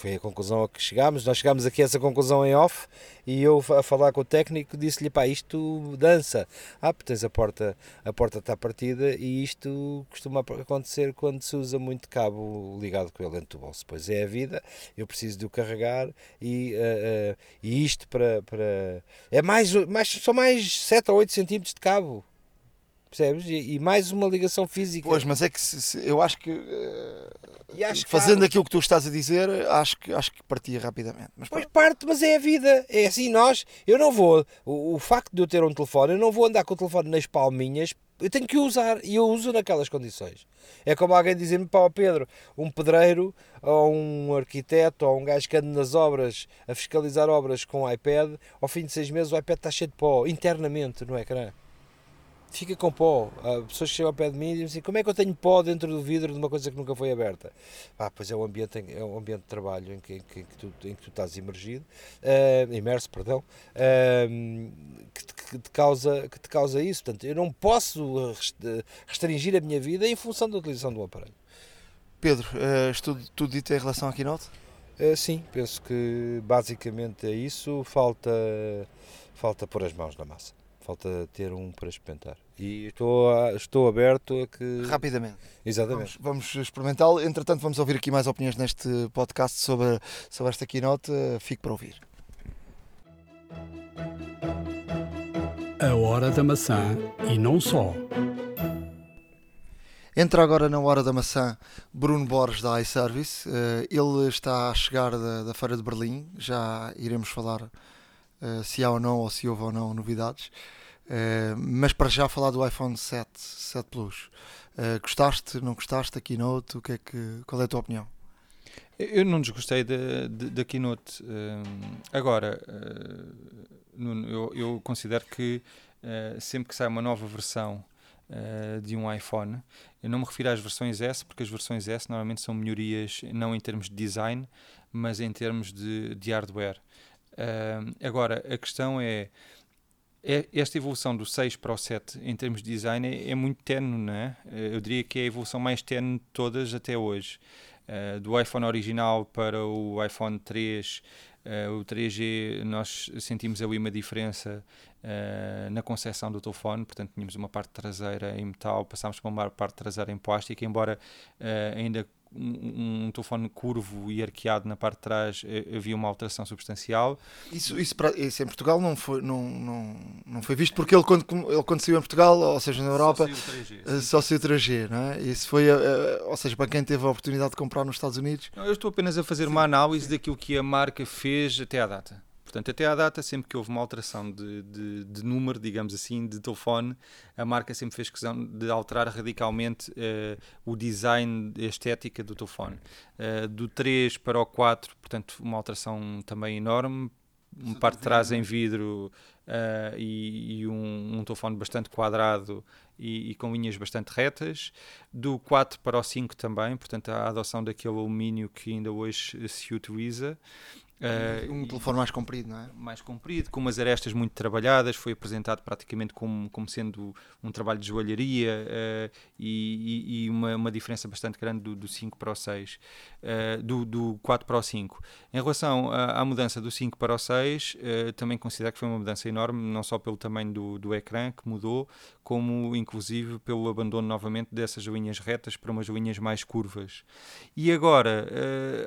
Foi a conclusão a que chegámos. Nós chegámos aqui a essa conclusão em off e eu a falar com o técnico disse-lhe, pá, isto dança. Ah, tens a porta, a porta está partida e isto costuma acontecer quando se usa muito cabo ligado com ele dentro do bolso. Pois é a vida, eu preciso de o carregar e, uh, uh, e isto para, para... É mais, mais, só mais 7 ou 8 centímetros de cabo. Percebes? E, e, mais uma ligação física. Pois, mas é que se, se, eu acho que, uh, acho fazendo que, aquilo que tu estás a dizer, acho que, acho que partia rapidamente. Mas pois parte, mas é a vida. É assim, nós, eu não vou, o, o, facto de eu ter um telefone, eu não vou andar com o telefone nas palminhas, eu tenho que usar e eu uso naquelas condições. É como alguém dizer-me, pá, Pedro, um pedreiro ou um arquiteto ou um gajo que anda nas obras a fiscalizar obras com o iPad, ao fim de seis meses o iPad está cheio de pó, internamente no ecrã fica com pó. Há pessoas que chegam ao pé de mim e dizem assim, como é que eu tenho pó dentro do vidro de uma coisa que nunca foi aberta? Ah, pois é um ambiente, é um ambiente de trabalho em que, em que, em que, tu, em que tu estás imergido, uh, imerso, perdão, uh, que, te, que, te causa, que te causa isso. Portanto, eu não posso restringir a minha vida em função da utilização do aparelho. Pedro, uh, tudo, tudo dito em relação à Keynote? Uh, sim, penso que basicamente é isso. Falta, falta pôr as mãos na massa falta ter um para experimentar. E estou, a, estou aberto a que. Rapidamente. Exatamente. Vamos, vamos experimentá-lo. Entretanto, vamos ouvir aqui mais opiniões neste podcast sobre, sobre esta keynote. Fico para ouvir. A Hora da Maçã e não só. Entra agora na Hora da Maçã Bruno Borges da iService. Eh, ele está a chegar da, da Feira de Berlim. Já iremos falar uh, se há ou não, ou se houve ou não novidades. Uh, mas para já falar do iPhone 7, 7 Plus. Uh, gostaste, não gostaste da Keynote? O que é que, qual é a tua opinião? Eu não desgostei da, Keynote. agora, eu, eu, considero que sempre que sai uma nova versão de um iPhone, eu não me refiro às versões S, porque as versões S normalmente são melhorias não em termos de design, mas em termos de, de hardware. Uh, agora, a questão é, é, esta evolução do 6 para o 7 em termos de design é, é muito tenue, não é? Eu diria que é a evolução mais tenue de todas até hoje. Uh, do iPhone original para o iPhone 3, uh, ah, o 3G, nós sentimos ali uma diferença uh, na concepção do telefone, portanto tínhamos uma parte traseira em metal, passámos para uma parte traseira em plástico, embora ainda um, um, telefone curvo e arqueado na parte de trás eh, havia uma alteração substancial. Isso, isso, isso em Portugal não foi, não, não, não foi visto porque ele quando, ele quando saiu em Portugal, ou seja, na Europa, só saiu 3G, não é? Isso foi, uh, ou seja, para quem teve a oportunidade de comprar nos Estados Unidos. Não, eu estou apenas a fazer uma análise daquilo que a marca fez até à data. Portanto, até à data, sempre que houve uma alteração de, de, de, número, digamos assim, de telefone, a marca sempre fez questão de alterar radicalmente uh, o design, a estética do telefone. Uh, do 3 para o 4, portanto, uma alteração também enorme. Uma parte de trás em vidro uh, e, e um, um, telefone bastante quadrado e, e, com linhas bastante retas. Do 4 para o 5 também, portanto, a adoção daquele alumínio que ainda hoje se utiliza. Uh, um telefone mais comprido, não é? Mais comprido, com umas arestas muito trabalhadas, foi apresentado praticamente como, como sendo um trabalho de joalharia uh, e, e, uma, uma diferença bastante grande do, do 5 para o 6, uh, eh, do, do 4 para o 5. Em relação à, à mudança do 5 para o 6, também considero que foi uma mudança enorme, não só pelo tamanho do, do ecrã que mudou, como inclusive pelo abandono novamente dessas linhas retas para umas linhas mais curvas. E agora,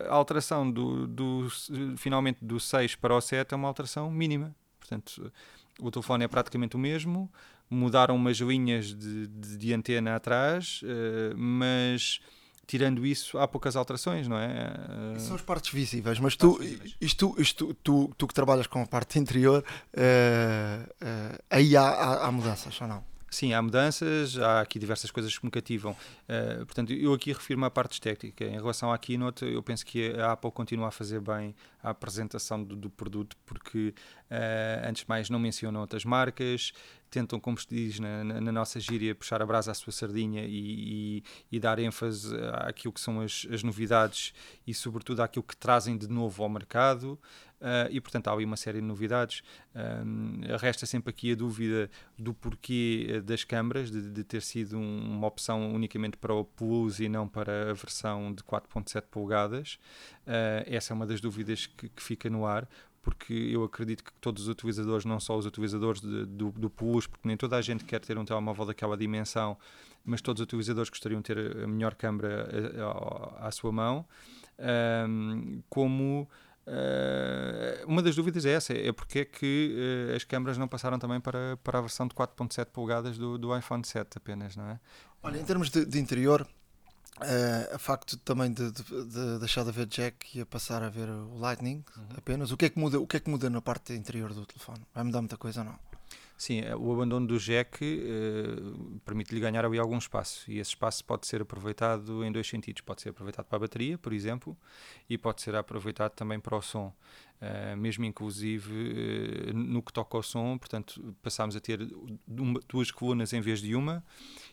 a alteração do, do finalmente do 6 para o 7 é uma alteração mínima. Portanto, o telefone é praticamente o mesmo, mudaram umas linhas de, de, de antena atrás, uh, mas tirando isso, há poucas alterações, não é? Uh, são as partes visíveis, mas tu, visíveis. Isto, isto, tu, tu que trabalhas com a parte interior, uh, aí há, há, há mudanças ou não? Sim, há mudanças, há aqui diversas coisas que me cativam. Uh, portanto, eu aqui refiro-me à parte estética. Em relação à Keynote, eu penso que a Apple continua a fazer bem a apresentação do, do produto, porque, uh, antes de mais, não menciona outras marcas, tentam, como se diz na, na, na, nossa gíria, puxar a brasa à sua sardinha e, e, e dar ênfase àquilo que são as, as, novidades e, sobretudo, àquilo que trazem de novo ao mercado. Uh, e portanto há ali uma série de novidades. Um, resta sempre aqui a dúvida do porquê das câmaras, de, de ter sido um, uma opção unicamente para o Plus e não para a versão de 4.7 polegadas. Uh, essa é uma das dúvidas que, que fica no ar, porque eu acredito que todos os utilizadores, não só os utilizadores de, do, do Plus, porque nem toda a gente quer ter um telemóvel daquela dimensão, mas todos os utilizadores gostariam de ter a melhor câmera à, à sua mão, um, como Uh, uma das dúvidas é essa, é porque é que uh, as câmaras não passaram também para, para a versão de 4.7 polegadas do, do iPhone 7 apenas, não é? Olha, em termos de, de interior, uh, a facto também de, de, de, deixar de haver jack e a passar a ver o Lightning uhum. apenas, o que, é que muda, o que é que muda na parte interior do telefone? Vai mudar muita coisa ou não? Sim, eh, o abandono do jack uh, permite-lhe ganhar ali algum espaço e esse espaço pode ser aproveitado em dois sentidos. Pode ser aproveitado para a bateria, por exemplo, e pode ser aproveitado também para o som. Uh, mesmo inclusive uh, no que toca ao som, portanto, passámos a ter uma, duas colunas em vez de uma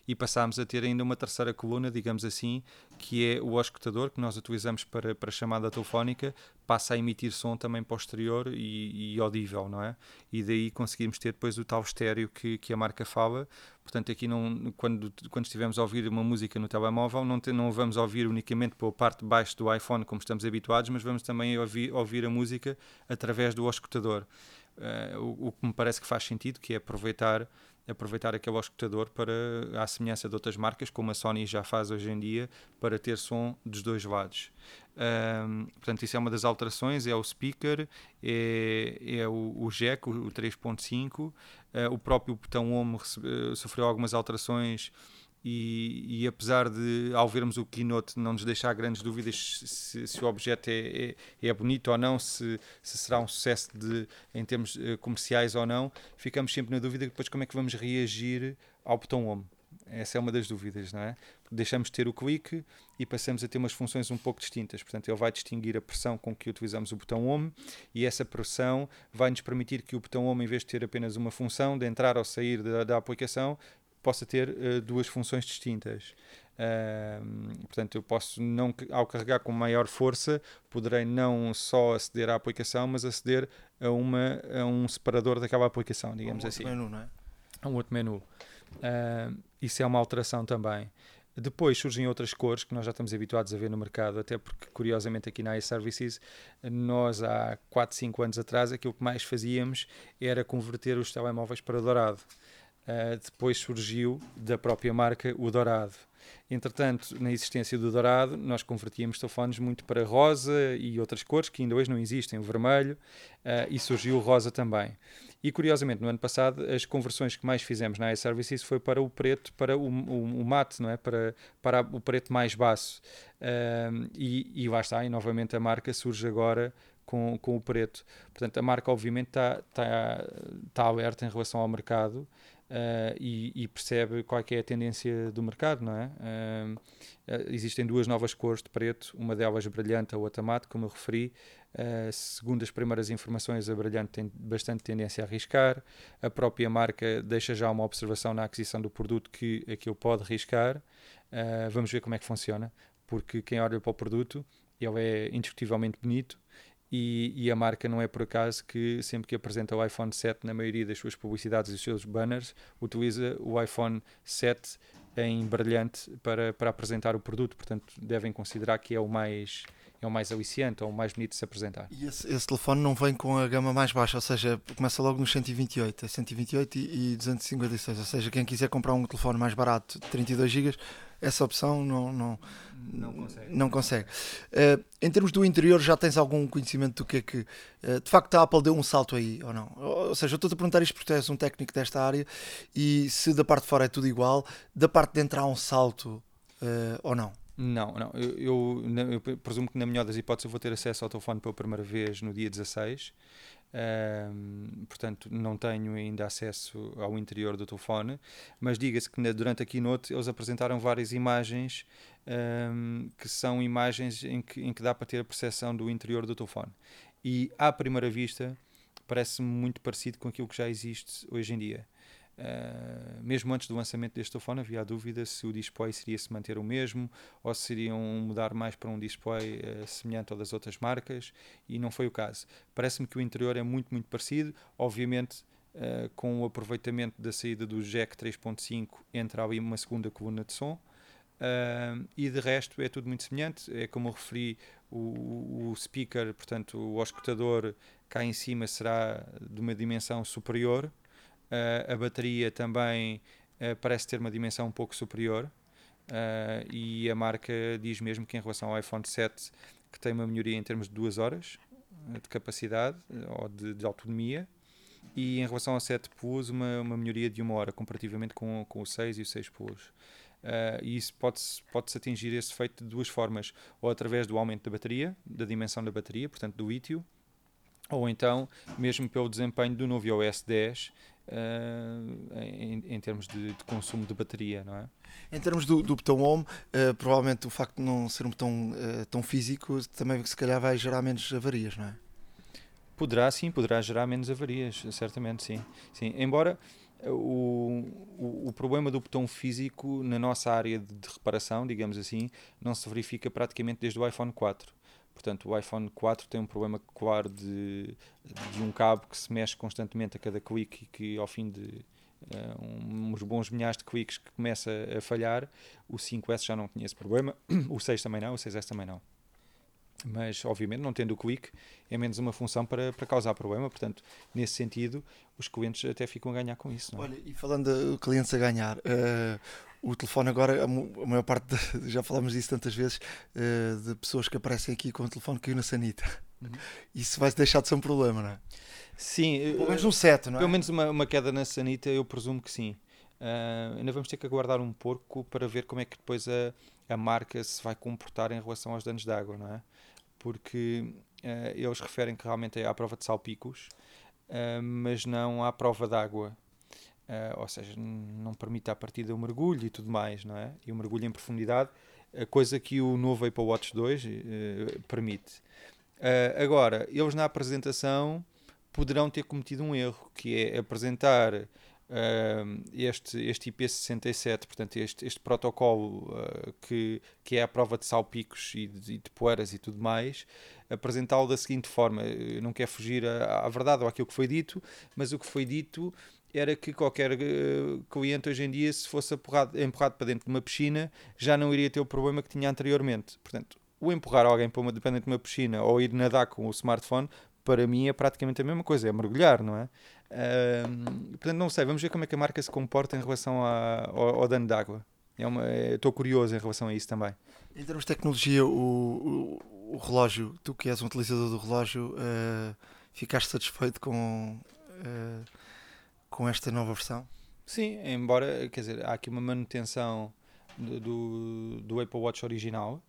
e passámos a ter ainda uma terceira coluna, digamos assim, que é o auscultador que nós utilizamos para, para chamada telefónica, passa a emitir som também posterior e, e audível, não é? E daí conseguimos ter depois o tal estéreo que, que a marca fala. Portanto, aqui não, quando, quando estivermos a ouvir uma música no telemóvel, não, te, não vamos ouvir unicamente pela parte de baixo do iPhone, como estamos habituados, mas vamos também ouvir, ouvir a música através do auscultador. Uh, o, o que me parece que faz sentido, que é aproveitar aproveitar aquele escutador para, à semelhança de outras marcas, como a Sony já faz hoje em dia, para ter som dos dois lados. Um, portanto, isso é uma das alterações, é o speaker, é, é o, o jack, o, o 3.5, uh, o próprio botão home uh, sofreu algumas alterações e, e, apesar de, ao vermos o Keynote, não nos deixar grandes dúvidas se, se o objeto é, é, é, bonito ou não, se, se será um sucesso de, em termos uh, comerciais ou não, ficamos sempre na dúvida depois como é que vamos reagir ao botão Home. Essa é uma das dúvidas, não é? Deixamos de ter o clique e passamos a ter umas funções um pouco distintas. Portanto, ele vai distinguir a pressão com que utilizamos o botão Home e essa pressão vai nos permitir que o botão Home, em vez de ter apenas uma função de entrar ou sair da, da aplicação, possa ter uh, duas funções distintas. Uh, portanto, eu posso, não, ao carregar com maior força, poderei não só aceder à aplicação, mas aceder a, uma, a um separador daquela aplicação, digamos um assim. Menu, não é? A um outro menu. Uh, isso é uma alteração também. Depois surgem outras cores que nós já estamos habituados a ver no mercado, até porque, curiosamente, aqui na iServices, nós há 4, 5 anos atrás, aquilo que mais fazíamos era converter os telemóveis para dourado. Uh, depois surgiu da própria marca o dourado. Entretanto, na existência do dourado, nós convertíamos telefones muito para rosa e outras cores que ainda hoje não existem, o vermelho, uh, e surgiu o rosa também. E curiosamente, no ano passado, as conversões que mais fizemos na iServices foi para o preto, para o, o, o mate, não é? para, para o preto mais baço. Uh, e, e lá está, e novamente a marca surge agora com, com o preto. Portanto, a marca obviamente está tá, tá alerta em relação ao mercado Uh, e, e, percebe qual é, é, a tendência do mercado, não é? Uh, uh, existem duas novas cores de preto, uma delas brilhante, a outra mate, como eu referi. segundo as primeiras informações, a brilhante tem bastante tendência a arriscar. A própria marca deixa já uma observação na aquisição do produto que aquilo pode arriscar. vamos ver como é que funciona, porque quem olha para o produto, ele é indiscutivelmente bonito e, e, a marca não é por acaso que sempre que apresenta o iPhone 7 na maioria das suas publicidades e seus banners utiliza o iPhone 7 em brilhante para, para apresentar o produto, portanto devem considerar que é o mais é o mais aliciante ou o mais bonito de se apresentar. E esse, esse, telefone não vem com a gama mais baixa, ou seja, começa logo nos 128, é 128 e, e 256, ou seja, quem quiser comprar um telefone mais barato de 32 GB essa opção não, não, não consegue. Não consegue. Uh, em termos do interior, já tens algum conhecimento do que é que. Uh, de facto, a Apple deu um salto aí ou não? Ou, seja, eu estou-te a perguntar isto porque tu és um técnico desta área e se da parte de fora é tudo igual, da parte de dentro há um salto uh, ou não? Não, não. Eu, eu, eu, presumo que, na melhor das hipóteses, eu vou ter acesso ao telefone pela primeira vez no dia 16. Um, portanto, não tenho ainda acesso ao interior do telefone, mas diga-se que durante a keynote eles apresentaram várias imagens um, que são imagens em que, em que dá para ter a percepção do interior do telefone. E à primeira vista parece-me muito parecido com aquilo que já existe hoje em dia. Uh, mesmo antes do lançamento deste telefone havia a dúvida se o display seria se manter o mesmo ou se iriam mudar mais para um display uh, semelhante ao das outras marcas e não foi o caso. Parece-me que o interior é muito, muito parecido, obviamente uh, com o aproveitamento da saída do jack 3.5 entra ali uma segunda coluna de som. E de resto é tudo muito semelhante, é como eu referi o, o speaker, portanto o escutador cá em cima será de uma dimensão superior a bateria também uh, parece ter uma dimensão um pouco superior uh, e a marca diz mesmo que em relação ao iPhone 7 que tem uma melhoria em termos de duas horas de capacidade ou de, de, autonomia e em relação ao 7 Plus uma, uma melhoria de uma hora comparativamente com, com o 6 e o 6 Plus. Uh, e isso pode-se pode atingir esse efeito de duas formas, ou através do aumento da bateria, da dimensão da bateria, portanto do lítio, ou então mesmo pelo desempenho do novo iOS 10 uh, em, em, termos de, de, consumo de bateria, não é? Em termos do, do botão Home, uh, provavelmente o facto de não ser um botão uh, tão físico também se calhar vai gerar menos avarias, não é? Poderá sim, poderá gerar menos avarias, certamente sim. sim. Embora o, o, o, problema do botão físico na nossa área de, de reparação, digamos assim, não se verifica praticamente desde o iPhone 4 Portanto, o iPhone 4 tem um problema claro de, de um cabo que se mexe constantemente a cada clique e que ao fim de uh, uns bons milhares de cliques que começa a falhar. O 5S já não tinha esse problema, (coughs) o 6 também não, o 6S também não. Mas, obviamente, não tendo o clique, é menos uma função para, para causar problema. Portanto, nesse sentido, os clientes até ficam a ganhar com isso. Não é? Olha, e falando de clientes a ganhar, uh, o telefone agora, a maior parte, (laughs) de, já falámos disso tantas vezes, uh, de pessoas que aparecem aqui com o telefone que caiu na sanita. Uhum. Isso vai deixar de ser um problema, não é? Sim. Pelo menos um set, não é? Pelo menos uma, uma queda na sanita, eu presumo que sim. Uh, ainda vamos ter que aguardar um pouco para ver como é que depois a, a marca se vai comportar em relação aos danos de água, não é? Porque uh, eles referem que realmente é à prova de salpicos, uh, mas não à prova de água. Uh, ou seja, não permite a partida o mergulho e tudo mais, não é? E o mergulho em profundidade, coisa que o novo Apple Watch 2 uh, eh, permite. Uh, agora, eles na apresentação poderão ter cometido um erro, que é apresentar este, este IP67, portanto, este, este protocolo que, que é a prova de salpicos e de, de poeiras e tudo mais, apresentá-lo da seguinte forma: não quero fugir à, à verdade ou àquilo que foi dito, mas o que foi dito era que qualquer uh, cliente hoje em dia, se fosse empurrado, empurrado para dentro de uma piscina, já não iria ter o problema que tinha anteriormente. Portanto, o empurrar alguém para uma, dependente de uma piscina ou ir nadar com o smartphone, para mim é praticamente a mesma coisa, é mergulhar, não é? Uh, portanto, não sei, vamos ver como é que a marca se comporta em relação a, ao, ao, dano de água. É estou curioso em relação a isso também. Em termos de tecnologia, o, o, o relógio, tu que és um utilizador do relógio, uh, ficaste satisfeito com uh, com esta nova versão? Sim, embora, quer dizer, há aqui uma manutenção do, do, Apple Watch original.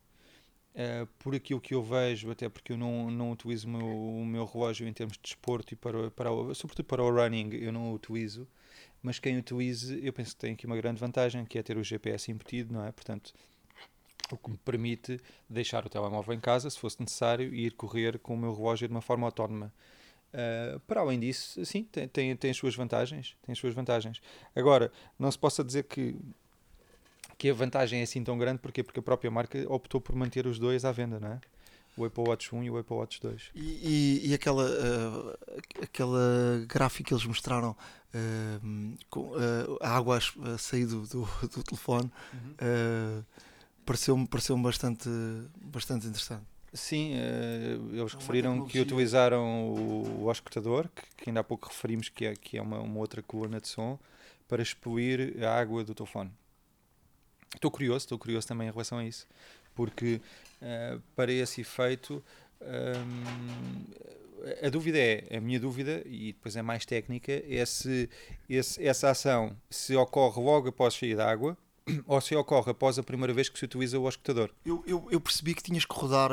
Uh, por aquilo que eu vejo, até porque eu não, não utilizo o meu, o meu relógio em termos de desporto e para, para, sobretudo para o running, eu não o utilizo, mas quem utilize, eu penso que tem aqui uma grande vantagem, que é ter o GPS embutido, não é? Portanto, o que me permite deixar o telemóvel em casa, se fosse necessário, e ir correr com o meu relógio de uma forma autónoma. Uh, para além disso, sim, tem, tem, tem as suas vantagens. Tem as suas vantagens. Agora, não se possa dizer que, que a vantagem é assim tão grande, porque porque a própria marca optou por manter os dois à venda, não é? O Apple Watch 1 e o Apple Watch 2. E, e, e aquela, uh, aquela gráfica que eles mostraram uh, com a água a sair do, do, do telefone uhum. pareceu-me pareceu bastante, bastante interessante. Sim, uh, eles é referiram que utilizaram o, o auscultador, que, que, ainda há pouco referimos que é, que é uma, uma outra coluna de som, para expelir a água do telefone. Estou curioso, estou curioso também em relação a isso, porque uh, para esse efeito um, a dúvida é, a minha dúvida, e depois é mais técnica, é se esse, essa ação se ocorre logo após sair da água, (clears throat) ou se ocorre após a primeira vez que se utiliza o escutador. Eu, eu, eu, percebi que tinhas que rodar,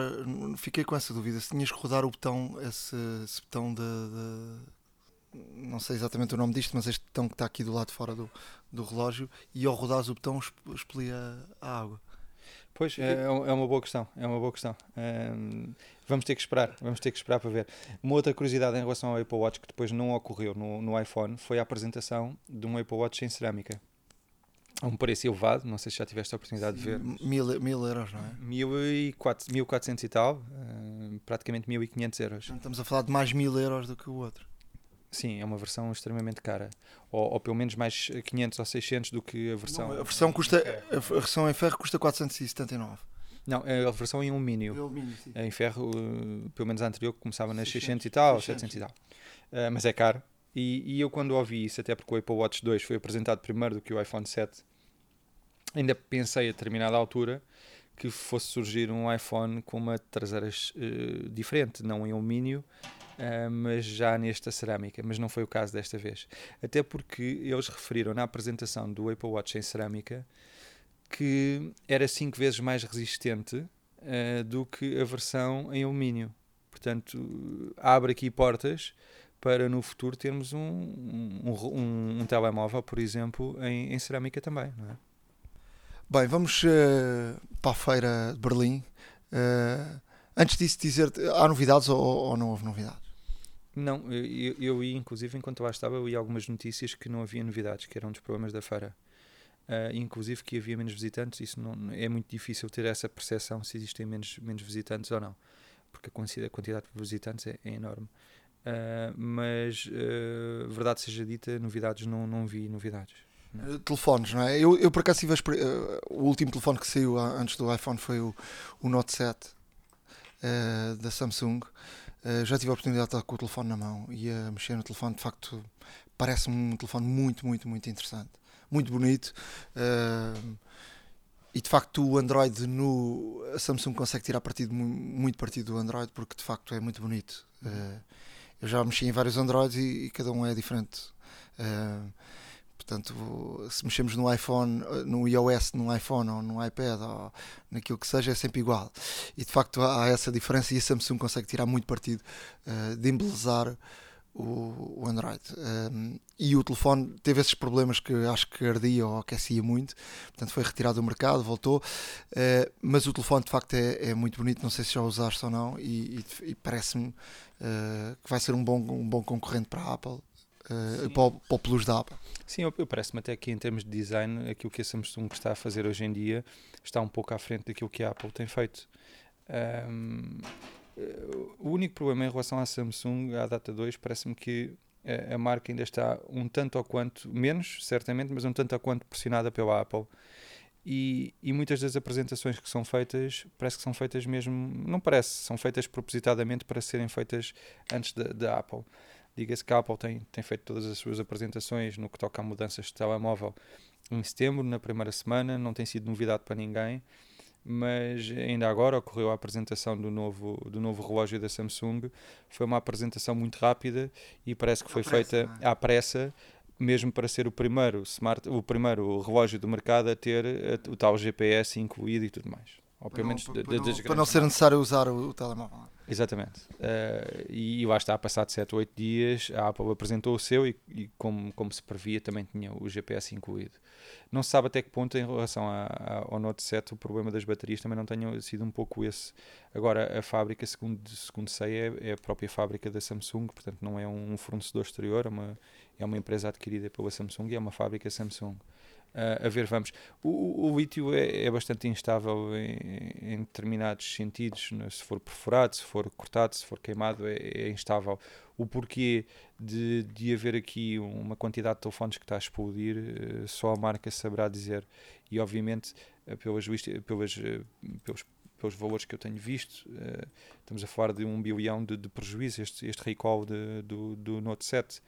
fiquei com essa dúvida, se tinhas que rodar o botão, esse, esse botão de, de, Não sei exatamente o nome disto, mas este botão que está aqui do lado de fora do, do relógio, e ao rodares o botão expelia a água. Pois, é, é uma boa questão, é uma boa questão. Um, vamos ter que esperar, vamos ter que esperar para ver. Uma outra curiosidade em relação ao Apple Watch que depois não ocorreu no, no iPhone foi a apresentação de um Apple Watch em cerâmica. A um preço elevado, não sei se já tiveste a oportunidade de ver. Mil, mil euros, não é? 1400 e tal, uh, praticamente 1500 euros. Então, estamos a falar de mais mil euros do que o outro. Sim, é uma versão extremamente cara. Ou, ou, pelo menos mais 500 ou 600 do que a versão. Não, a versão custa a versão em ferro custa 479. Não, a versão em alumínio. alumínio em ferro, uh, pelo menos a anterior, começava nas 600, 600 e tal, 600. 700 e tal. Uh, mas é caro. E, e, eu, quando ouvi isso, até porque o Apple Watch 2 foi apresentado primeiro do que o iPhone 7, ainda pensei a determinada altura que fosse surgir um iPhone com uma traseira uh, diferente, não em alumínio, uh, mas já nesta cerâmica, mas não foi o caso desta vez. Até porque eles referiram na apresentação do Apple Watch em cerâmica que era 5 vezes mais resistente uh, do que a versão em alumínio. Portanto, abre aqui portas para no futuro termos um, um, um, um telemóvel, por exemplo, em, em cerâmica também. É? Bem, vamos uh, para a feira de Berlim. Uh, antes disso, dizer há novidades ou, ou não houve novidades? Não, eu, eu ia, inclusive, enquanto lá estava, eu ia algumas notícias que não havia novidades, que eram dos problemas da feira. Uh, inclusive que havia menos visitantes, isso não, é muito difícil ter essa percepção se existem menos, menos visitantes ou não, porque a quantidade de visitantes é, é enorme. Uh, mas, uh, verdade seja dita, novidades não, não vi novidades. Não. Telefones, não é? Eu, eu por acaso tive o último telefone que saiu antes do iPhone foi o, o Note 7 da Samsung. Uh, já tive a oportunidade de estar com o telefone na mão e a mexer no telefone, de facto, parece-me um telefone muito, muito, muito interessante, muito bonito. Uh, e de facto, o Android no. A Samsung consegue tirar partido, muito partido do Android porque de facto é muito bonito. Uh, eu já mexi em vários Androids e, e cada um é diferente. Uh, Portanto, se mexemos no iPhone, no iOS, no iPhone ou no iPad ou naquilo que seja, é sempre igual. E de facto há essa diferença e a Samsung consegue tirar muito partido uh, de embelezar o, o Android. Um, e o telefone teve esses problemas que acho que ardia ou aquecia muito, portanto foi retirado do mercado, voltou. Uh, mas o telefone de facto é, é, muito bonito, não sei se já usaste ou não, e, e, e parece-me uh, que vai ser um bom, um bom concorrente para a Apple uh, para, o, para o Plus da Apple. Sim, eu, eu parece-me até que em termos de design, aquilo que a Samsung está a fazer hoje em dia está um pouco à frente daquilo que a Apple tem feito. Um, o único problema em relação à Samsung, à Data 2, parece-me que a, a marca ainda está um tanto ou quanto, menos certamente, mas um tanto ou quanto pressionada pela Apple. E, e, muitas das apresentações que são feitas parece que são feitas mesmo, não parece, são feitas propositadamente para serem feitas antes da Apple. Diga-se que a Apple tem, tem feito todas as suas apresentações no que toca a mudanças de telemóvel em setembro, na primeira semana, não tem sido novidade para ninguém, mas ainda agora ocorreu a apresentação do novo, do novo relógio da Samsung. Foi uma apresentação muito rápida e parece que foi pressa, feita é? à pressa, mesmo para ser o primeiro, smart, o primeiro relógio do mercado a ter o tal GPS incluído e tudo mais. Ou pelo menos para, não, para não ser necessário usar o, o telemóvel. Exatamente. Uh, e, e lá está, passado 7 ou 8 dias, a Apple apresentou o seu e, e, como, como se previa, também tinha o GPS incluído. Não se sabe até que ponto, em relação a, a, ao Note 7, o problema das baterias também não tenha sido um pouco esse. Agora, a fábrica, segundo, segundo sei, é, é a própria fábrica da Samsung, portanto, não é um fornecedor exterior, é uma, é uma empresa adquirida pela Samsung e é uma fábrica Samsung. Uh, a ver, vamos. O, o lítio é, é, bastante instável em, em determinados sentidos, né? se for perforado, se for cortado, se for queimado, é, é instável. O porquê de, de haver aqui uma quantidade de telefones que está a explodir, uh, só a marca saberá dizer. E, obviamente, uh, pelas, pelas, pelos, pelos valores que eu tenho visto, estamos a falar de um bilhão de, de prejuízo, este, este recall de, do, do Note 7.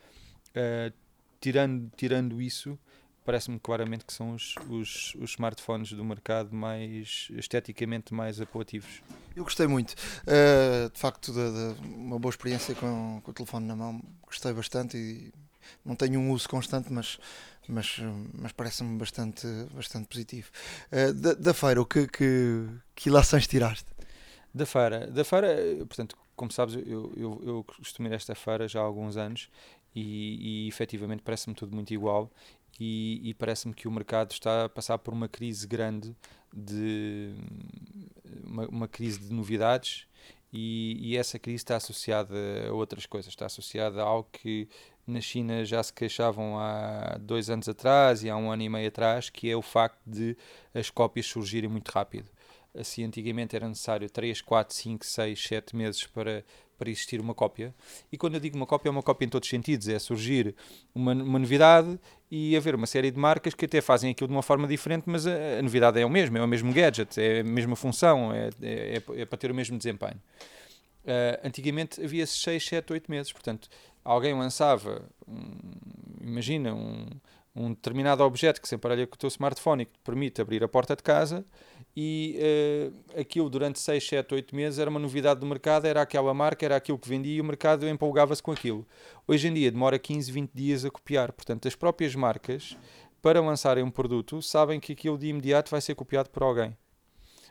tirando, tirando isso parece-me claramente que são os, os, os, smartphones do mercado mais esteticamente mais apelativos. Eu gostei muito, uh, de facto, de, de, uma boa experiência com, com, o telefone na mão. Gostei bastante e não tenho um uso constante, mas, mas, mas parece-me bastante, bastante positivo. Uh, da, da, feira, o que, que, que ilações tiraste? Da feira, da feira, portanto, como sabes, eu, eu, eu costumo ir a esta feira já há alguns anos e, e efetivamente parece-me tudo muito igual e, e parece-me que o mercado está a passar por uma crise grande de uma, uma crise de novidades e, e, essa crise está associada a outras coisas, está associada a algo que na China já se queixavam há dois anos atrás e há um ano e meio atrás, que é o facto de as cópias surgirem muito rápido. Assim, antigamente era necessário 3, 4, 5, 6, 7 meses para, para existir uma cópia. E quando eu digo uma cópia, é uma cópia em todos os sentidos. É surgir uma, uma novidade e haver uma série de marcas que até fazem aquilo de uma forma diferente, mas a, a novidade é o mesmo, é o mesmo gadget, é a mesma função, é, é, é para ter o mesmo desempenho. Uh, antigamente havia 6, 7, 8 meses, portanto, alguém lançava, um, imagina, um, um determinado objeto que se emparelha com o teu smartphone e que te permite abrir a porta de casa e uh, aquilo durante 6, 7, 8 meses era uma novidade do mercado, era aquela marca, era aquilo que vendia e o mercado empolgava-se com aquilo. Hoje em dia demora 15, 20 dias a copiar, portanto as próprias marcas para lançarem um produto sabem que aquilo de imediato vai ser copiado por alguém.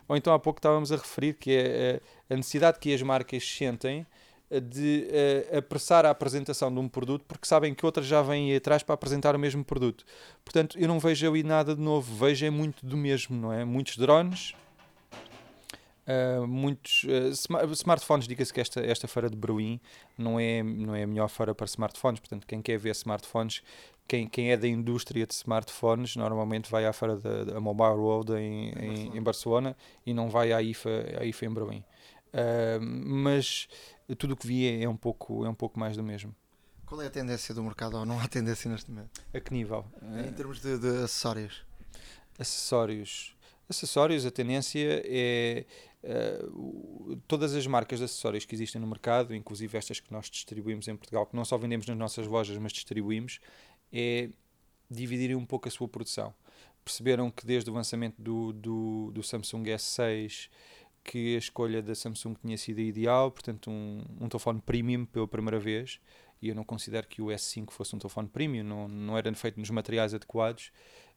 Ou então há pouco estávamos a referir que é eh, a necessidade que as marcas sentem de uh, apressar a apresentação de um produto porque sabem que outras já vêm atrás para apresentar o mesmo produto. Portanto, eu não vejo ali nada de novo, vejo é muito do mesmo, não é? Muitos drones, uh, muitos uh, smartphones. Diga-se que esta, esta feira de Bruin não é, não é a melhor feira para smartphones, portanto, quem quer ver smartphones. Quem, quem é da indústria de smartphones normalmente vai à feira da, da Mobile World em, em, em, Barcelona e não vai à IFA, à IFA em Bruin. Uh, mas tudo o que vi é, é, um pouco, é um pouco mais do mesmo. Qual é a tendência do mercado ou não há tendência neste momento? A que nível? Em termos de, de acessórios? Acessórios. Acessórios, a tendência é uh, todas as marcas de acessórios que existem no mercado, inclusive estas que nós distribuímos em Portugal, que não só vendemos nas nossas lojas, mas distribuímos, é dividirem um pouco a sua produção. Perceberam que desde o lançamento do, do, do Samsung S6 que a escolha da Samsung tinha sido ideal, portanto, um, um telefone premium pela primeira vez. E eu não considero que o S5 fosse um telefone premium, não, não era feito nos materiais adequados.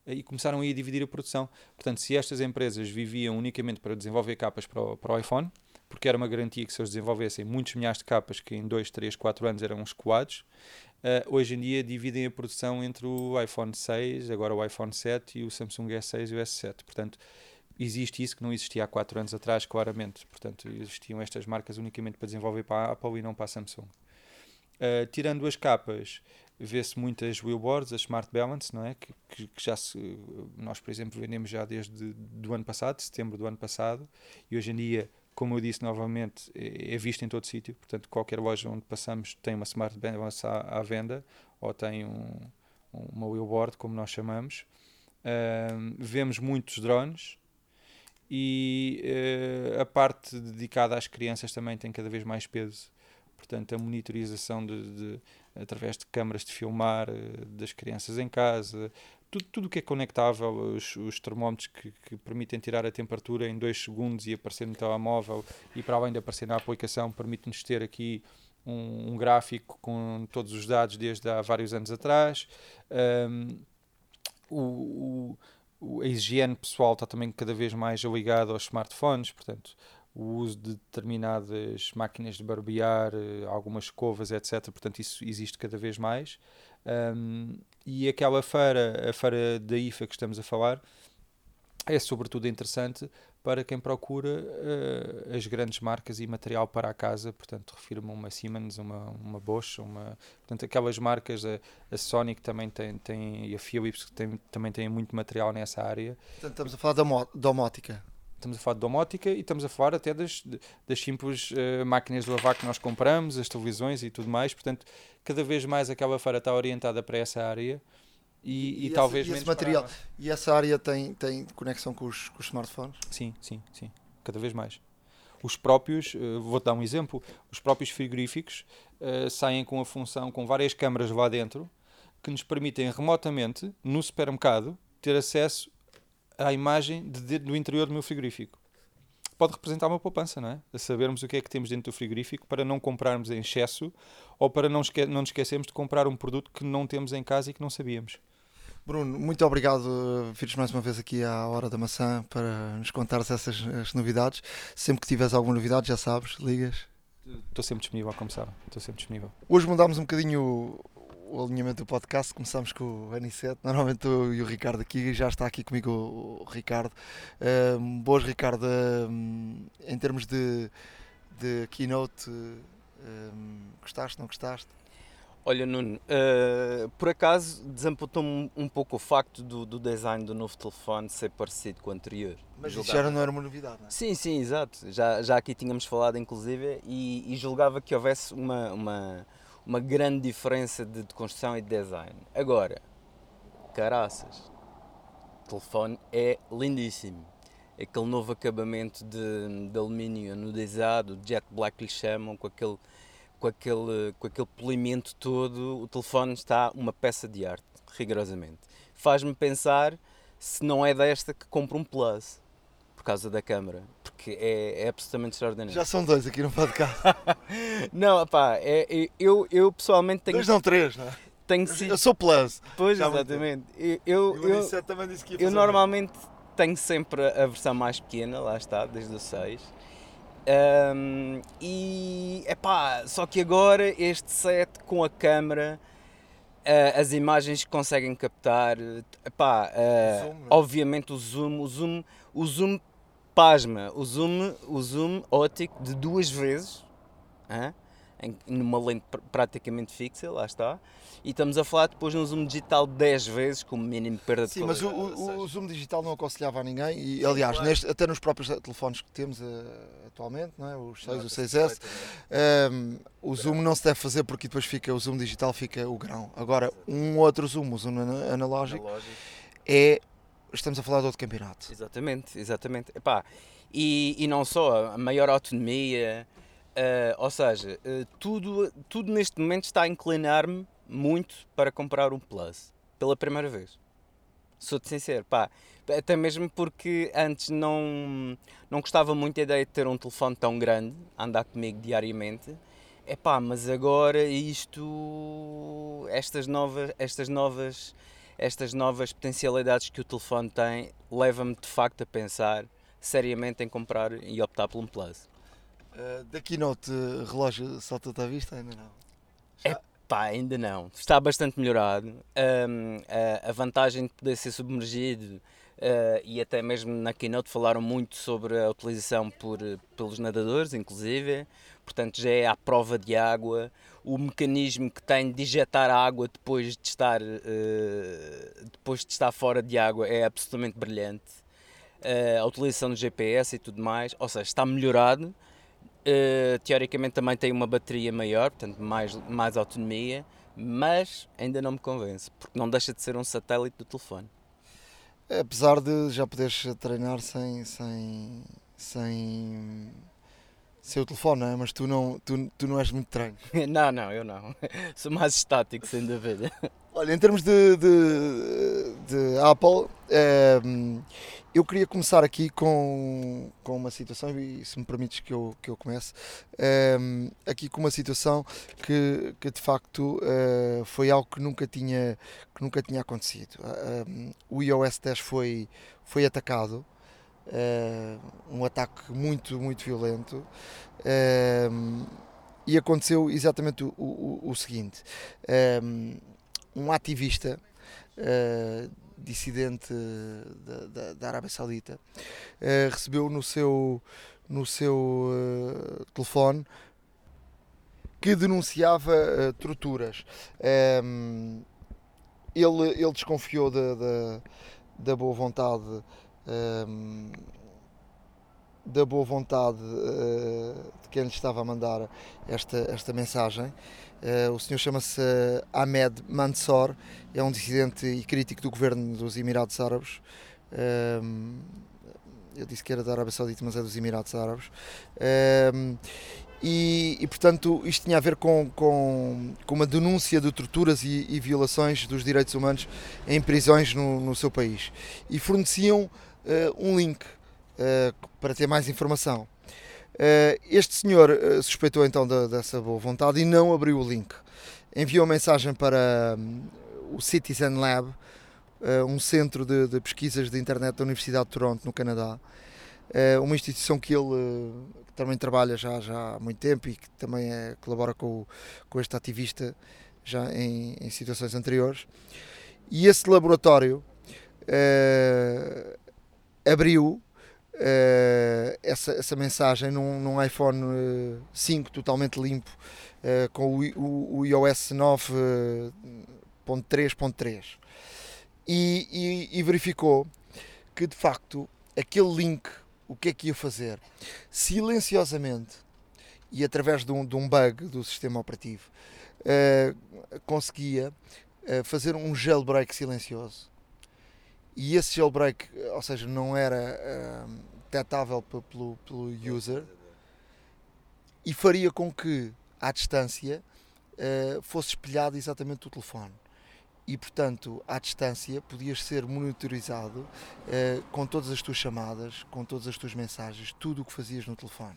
E começaram aí a dividir a produção. Portanto, se estas empresas viviam unicamente para desenvolver capas para o, para o iPhone, porque era uma garantia que se eles desenvolvessem muitos milhares de capas que em 2, 3, 4 anos eram escoados, uh, hoje em dia dividem a produção entre o iPhone 6, agora o iPhone 7 e o Samsung S6 e o S7. Portanto, existe isso que não existia há 4 anos atrás, claramente. Portanto, existiam estas marcas unicamente para desenvolver para a Apple e não para a Samsung. Uh, tirando as capas, vê-se muitas wheelboards, as Smart Balance, não é? Que, que, que, já se, nós, por exemplo, vendemos já desde do ano passado, setembro do ano passado, e hoje em dia, como eu disse novamente, é, é visto em todo sítio. Portanto, qualquer loja onde passamos tem uma Smart Balance à, à venda ou tem um, uma wheelboard, como nós chamamos. Uh, vemos muitos drones, e uh, a parte dedicada às crianças também tem cada vez mais peso. Portanto, a monitorização de, de através de câmaras de filmar uh, das crianças em casa, tudo o que é conectável, os, os termómetros que, que, permitem tirar a temperatura em 2 segundos e aparecer no telemóvel, e para além de aparecer na aplicação, permite-nos ter aqui um, um, gráfico com todos os dados desde há vários anos atrás. Um, o, a higiene pessoal está também cada vez mais ligada aos smartphones, portanto, o uso de determinadas máquinas de barbear, eh, algumas escovas, etc. Portanto, isso existe cada vez mais. Um, e aquela feira, a feira da IFA que estamos a falar, é sobretudo interessante para quem procura uh, as grandes marcas e material para a casa, portanto, refiro-me a uma Siemens, uma, uma Bosch, uma, portanto, aquelas marcas, a, a Sony que também tem, tem, e a Philips que tem, também têm muito material nessa área. Portanto, estamos a falar da domótica. Estamos a falar de domótica e estamos a falar até das, das simples uh, máquinas de lavar que nós compramos, as televisões e tudo mais, portanto, cada vez mais aquela feira está orientada para essa área e, e, e talvez esse, material e essa área tem, tem conexão com os, com os smartphones? Sim, sim, sim, cada vez mais. Os próprios, uh, vou dar um exemplo, os próprios frigoríficos uh, saem com a função, com várias câmaras lá dentro, que nos permitem remotamente, no supermercado, ter acesso à imagem de, do interior do meu frigorífico. Pode representar uma poupança, não é? A sabermos o que é que temos dentro do frigorífico para não comprarmos em excesso ou para não, esque não nos esquecermos de comprar um produto que não temos em casa e que não sabíamos. Bruno, muito obrigado. Vires mais uma vez aqui à Hora da Maçã para nos contares essas novidades. Sempre que tiveres alguma novidade, já sabes, ligas. Estou sempre disponível a começar. Estou sempre disponível. Hoje mudámos um bocadinho o, alinhamento do podcast. Começamos com o Aniceto. Normalmente eu e o Ricardo aqui, já está aqui comigo o, o Ricardo. Um, boas, Ricardo. Um, em termos de, de keynote, um, gostaste, não gostaste? Olha, Nuno, uh, por acaso desamputou-me um, pouco o facto do, do, design do novo telefone ser parecido com o anterior. Mas isso já não era uma novidade, não é? Sim, sim, exato. Já, já aqui tínhamos falado, inclusive, e, e julgava que houvesse uma, uma, uma grande diferença de, de construção e de design. Agora, caraças, o telefone é lindíssimo. Aquele novo acabamento de, de alumínio anodizado, jet black lhe chamam, com aquele com aquele, com aquele polimento todo, o telefone está uma peça de arte, rigorosamente. Faz-me pensar se não é desta que compro um Plus, por causa da câmara, porque é, é absolutamente extraordinário. Já são dois aqui no podcast. (laughs) não, pá, é, é, eu, eu pessoalmente tenho. Dois não, três, não é? Tenho sido... Eu sou Plus. Pois, Já exatamente. Eu, eu, eu, também disse que ia eu normalmente tenho sempre a versão mais pequena, lá está, desde o 6 um, e epá, só que agora este set com a câmera, uh, as imagens que conseguem captar, epá, uh, zoom, obviamente o zoom, o zoom, o zoom pasma, o zoom, o zoom óptico de duas vezes, hein? numa lente pr praticamente fixa, lá está. E estamos a falar depois num zoom digital 10 vezes, com o mínimo de perda de. Sim, mas o, o, o, zoom digital não aconselhava a ninguém, e Sim, aliás, claro. neste, até nos próprios telefones que temos uh, atualmente, não é? os 6, o 6S, um, o zoom não se deve fazer porque depois fica, o zoom digital fica o grão. Agora, um outro zoom, o zoom analógico, analógico. é estamos a falar de outro campeonato. Exatamente, exatamente. Epá, e, e não só, a maior autonomia, Uh, ou seja, uh, tudo, tudo neste momento está a inclinar-me muito para comprar um Plus pela primeira vez. Sou-te sincero, pá, até mesmo porque antes não, não gostava muito da ideia de ter um telefone tão grande, a andar comigo diariamente. É pá, mas agora isto, estas novas, estas novas, estas novas potencialidades que o telefone tem, leva-me de facto a pensar seriamente em comprar e optar por um Plus. Uh, da Keynote relógio salta-te à vista? Ainda não. É pá, ainda não. Está bastante melhorado. Um, a, a, vantagem de poder ser submergido uh, e até mesmo na Keynote falaram muito sobre a utilização por, pelos nadadores, inclusive. Portanto, já é à prova de água. O mecanismo que tem de injetar a água depois de estar, uh, depois de estar fora de água é absolutamente brilhante. Uh, a utilização do GPS e tudo mais, ou seja, está melhorado Uh, teoricamente também tem uma bateria maior, portanto mais, mais autonomia, mas ainda não me convence, porque não deixa de ser um satélite do telefone. Apesar de já poderes treinar sem, sem, sem, sem o telefone, não é? mas tu não, tu, tu não és muito treino. (laughs) não, não, eu não. (laughs) Sou mais estático, sem dúvida. Olha, em termos de, de, de Apple, é, eu queria começar aqui com, com uma situação, e se me permites que eu, que eu comece, é, aqui com uma situação que, que de facto é, foi algo que nunca tinha, que nunca tinha acontecido. o iOS 10 foi, foi atacado, um ataque muito, muito violento e aconteceu exatamente o, o, o seguinte: um, um ativista uh, dissidente da, da, da, Arábia Saudita uh, recebeu no seu, no seu uh, telefone que denunciava torturas. Um, ele, ele desconfiou da, da, da boa vontade. Um, da boa vontade de quem lhe estava a mandar esta, esta mensagem Uh, o senhor chama-se uh, Ahmed Mansour, é um dissidente e crítico do governo dos Emirados Árabes. Uh, eu disse que era da Arábia Saudita, mas é dos Emirados Árabes. E, e, portanto, isto tinha a ver com, com, com uma denúncia de torturas e, e, violações dos direitos humanos em prisões no, no seu país. E forneciam um link para ter mais informação. Eh, este senhor eh, suspeitou então dessa boa vontade e não abriu o link. Enviou mensagem para hum, o Citizen Lab, eh, um centro de, de, pesquisas de internet da Universidade de Toronto, no Canadá. uma instituição que ele também trabalha já, já há muito tempo e que também é, colabora com, com este ativista já em, em situações anteriores. E esse laboratório abriu uh, essa, essa mensagem num, num iPhone 5 totalmente limpo, uh, com o, o, o iOS 9.3.3 e, e, e verificou que de facto aquele link o que é que ia fazer? Silenciosamente e através de um, de um bug do sistema operativo uh, conseguia uh, fazer um jailbreak silencioso. E esse jailbreak, ou seja, não era uh, detectável pelo, pelo user e faria com que à distância fosse espelhado exatamente o telefone e portanto à distância podias ser monitorizado uh, com todas as tuas chamadas, com todas as tuas mensagens, tudo o que fazias no telefone.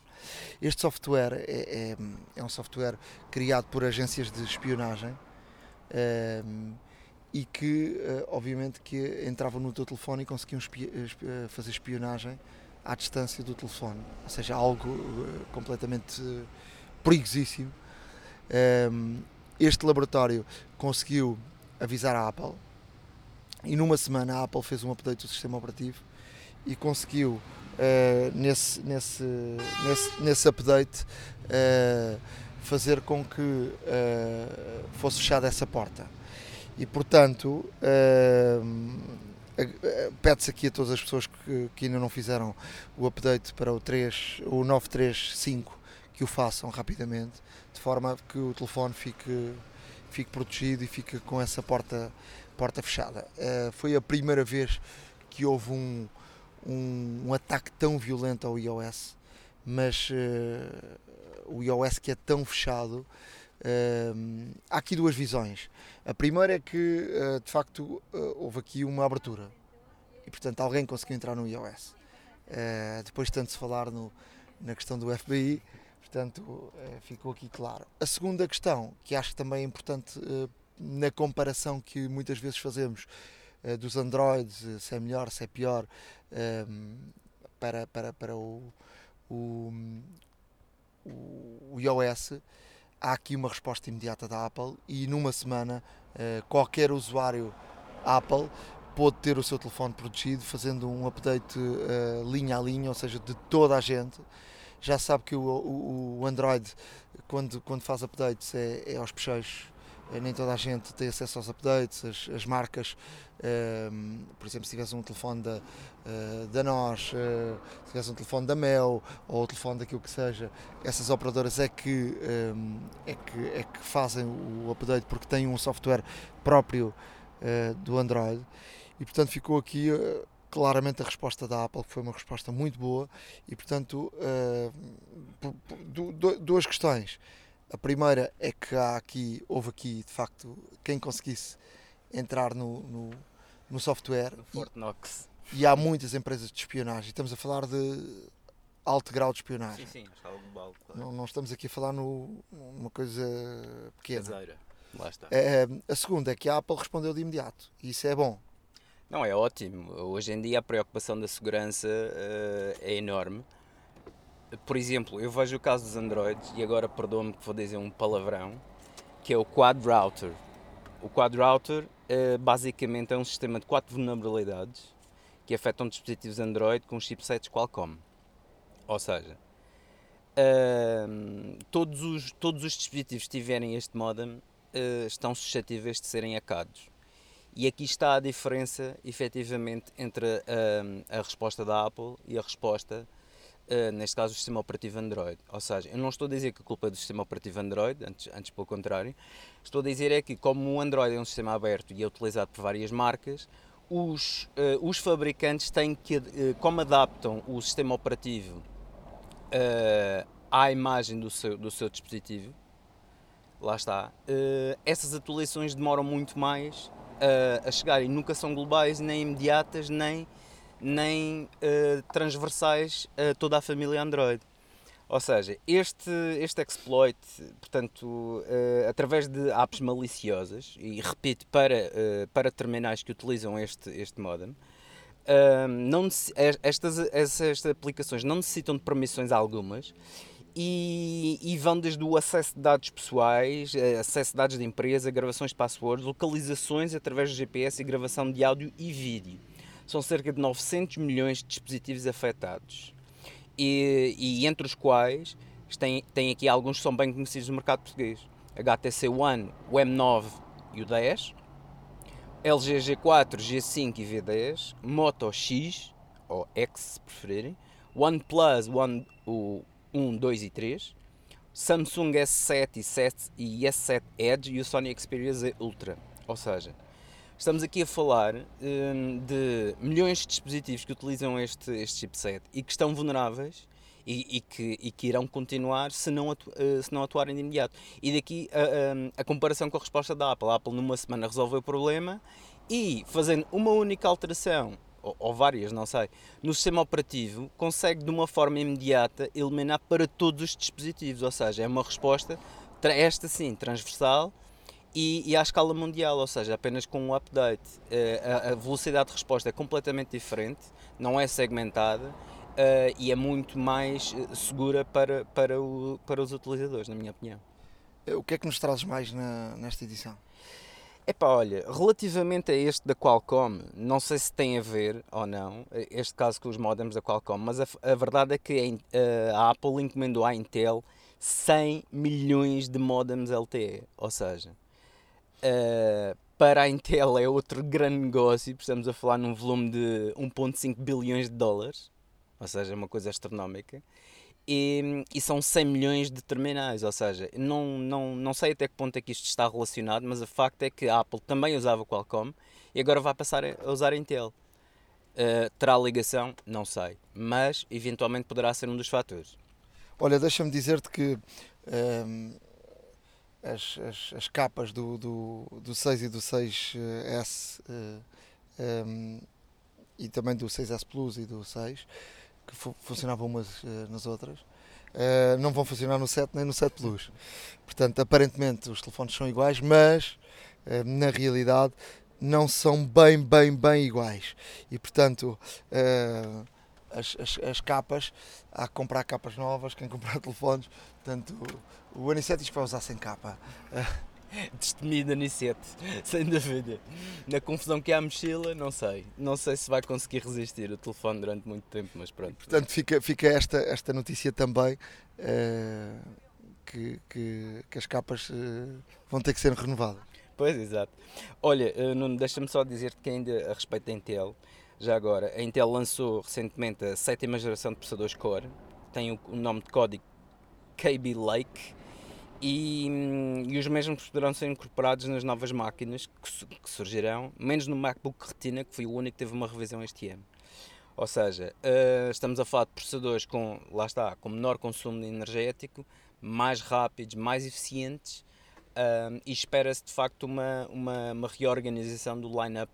Este software é, é, é um software criado por agências de espionagem uh, e que uh, obviamente que entravam no teu telefone e conseguiam fazer espionagem à distância do telefone, ou seja, algo completamente perigosíssimo. este laboratório conseguiu avisar a Apple e numa semana a Apple fez um update do sistema operativo e conseguiu uh, nesse, nesse, nesse, nesse update fazer com que fosse fechada essa porta. E portanto pede-se aqui a todas as pessoas que, que, ainda não fizeram o update para o 3, o 935 que o façam rapidamente, de forma que o telefone fique fique protegido e fique com essa porta, porta fechada. Uh, foi a primeira vez que houve um, um, um ataque tão violento ao iOS, mas uh, o iOS que é tão fechado. Há aqui duas visões. A primeira é que de facto houve aqui uma abertura e portanto alguém conseguiu entrar no iOS. depois de tanto se falar no, na questão do FBI, Portanto, ficou aqui claro. A segunda questão, que acho também é importante na comparação que muitas vezes fazemos dos Androids, se é melhor, se é pior, para, para, para o, o, o iOS, há aqui uma resposta imediata da Apple e numa semana qualquer usuário Apple pode ter o seu telefone protegido fazendo um update linha a linha, ou seja, de toda a gente já sabe que o, Android, quando, quando faz updates, é, é aos pecheiros. É, nem toda a gente tem acesso aos updates, as, as marcas, um, ehm, por exemplo, se tivesse um telefone da, uh, da NOS, uh, se tivesse um telefone da Mel ou o telefone daquilo que seja, essas operadoras é que, um, ehm, é que, é que fazem o update porque têm um software próprio uh, do Android. E portanto ficou aqui claramente a resposta da Apple foi uma resposta muito boa. E portanto duas questões a primeira é que há aqui houve aqui de facto quem conseguisse entrar no, no, no software Fortnox e, e, há muitas empresas de espionagem estamos a falar de alto grau de espionagem sim, sim, global, claro. não, não estamos aqui a falar no, numa coisa pequena Caseira. Lá está. Uh, a segunda é que a Apple respondeu de imediato e isso é bom não, é ótimo. Hoje em dia a preocupação da segurança uh, é enorme. Por exemplo, eu vejo o caso dos Androids, e agora perdoa-me que vou dizer um palavrão, que é o Quad Router. O Quad Router uh, basicamente é um sistema de quatro vulnerabilidades que afetam dispositivos Android com chipsets Qualcomm. Ou seja, uh, todos, os, todos os dispositivos que tiverem este modem uh, estão suscetíveis de serem hackados. E aqui está a diferença, efetivamente, entre a, a resposta da Apple e a resposta, uh, neste caso, do sistema operativo Android. Ou seja, eu não estou a dizer que a culpa é do sistema operativo Android, antes, antes pelo contrário, estou a dizer é que, como o Android é um sistema aberto e é utilizado por várias marcas, os, uh, os fabricantes têm que, uh, como adaptam o sistema operativo à imagem do seu, do seu dispositivo, lá está, essas atualizações demoram muito mais a chegar e nunca são globais, nem imediatas, nem, nem uh, transversais a toda a família Android. Ou seja, este, este exploit, portanto, uh, através de apps maliciosas, e repito, para, uh, para terminais que utilizam este, este modem, uh, não, estas, estas aplicações não necessitam de permissões algumas e, e, vão desde o acesso de dados pessoais, acesso de dados de empresa, gravações de passwords, localizações através do GPS e gravação de áudio e vídeo. São cerca de 900 milhões de dispositivos afetados. E, e entre os quais tem, tem aqui alguns que são bem conhecidos no mercado português. HTC One, o M9 e o 10, LG G4, G5 e V10, Moto X, ou X se preferirem, OnePlus, One, o 1, 2 e 3, Samsung S7 e, 7 e S7 Edge e o Sony Xperia Z Ultra. Ou seja, estamos aqui a falar hum, de milhões de dispositivos que utilizam este, este chipset e que estão vulneráveis e, e, que, e que irão continuar se não, atu, uh, se não atuarem de imediato. E daqui a, a, a comparação com a resposta da Apple. A Apple numa semana resolveu o problema e fazendo uma única alteração ou, várias, não sei, no sistema operativo, consegue de uma forma imediata eliminar para todos os dispositivos, ou seja, é uma resposta, esta sim, transversal e, e à escala mundial, ou seja, apenas com um update. Eh, a, a velocidade de resposta é completamente diferente, não é segmentada Uh, e é muito mais eh, segura para, para, o, para os utilizadores, na minha opinião. O que é que nos trazes mais na, nesta edição? Epá, olha, relativamente a este da Qualcomm, não sei se tem a ver ou não, este caso com os modems da Qualcomm, mas a, a verdade é que a, a, Apple encomendou à Intel 100 milhões de modems LTE, ou seja, uh, para a Intel é outro grande negócio, estamos a falar num volume de 1.5 bilhões de dólares, ou seja, é uma coisa astronómica, e, e, são 100 milhões de terminais, ou seja, não, não, não sei até que ponto é que isto está relacionado, mas o facto é que a Apple também usava Qualcomm e agora vai passar a usar a Intel. Uh, terá ligação? Não sei, mas eventualmente poderá ser um dos fatores. Olha, deixa-me dizer-te que ehm, as, as, as, capas do, do, do 6 e do 6S uh, um, ehm, e também do 6S Plus e do 6 que funcionavam umas uh, nas outras, uh, não vão funcionar no 7 nem no 7 Plus. Portanto, aparentemente os telefones são iguais, mas uh, na realidade não são bem, bem, bem iguais. E portanto, as, as, as, capas, há que comprar capas novas, quem comprar (laughs) telefones, portanto, o Aniceto diz que vai usar sem capa. (laughs) destemido Anicete, (laughs) sem dúvida. Na confusão que há a mochila, não sei. Não sei se vai conseguir resistir o telefone durante muito tempo, mas pronto. Portanto, fica, fica esta, esta notícia também. Uh, que, que, que, as capas uh, vão ter que ser renovadas. Pois, exato. Olha, uh, Nuno, deixa-me só dizer-te que ainda a respeito da Intel, já agora, a Intel lançou recentemente a sétima geração de processadores Core, tem o, o nome de código KB Lake, e, hum, e, os mesmos poderão ser incorporados nas novas máquinas que, que, surgirão, menos no MacBook Retina, que foi o único que teve uma revisão este ano. Ou seja, uh, estamos a falar de processadores com, lá está, com menor consumo energético, mais rápidos, mais eficientes uh, e espera-se de facto uma, uma, uma, reorganização do line-up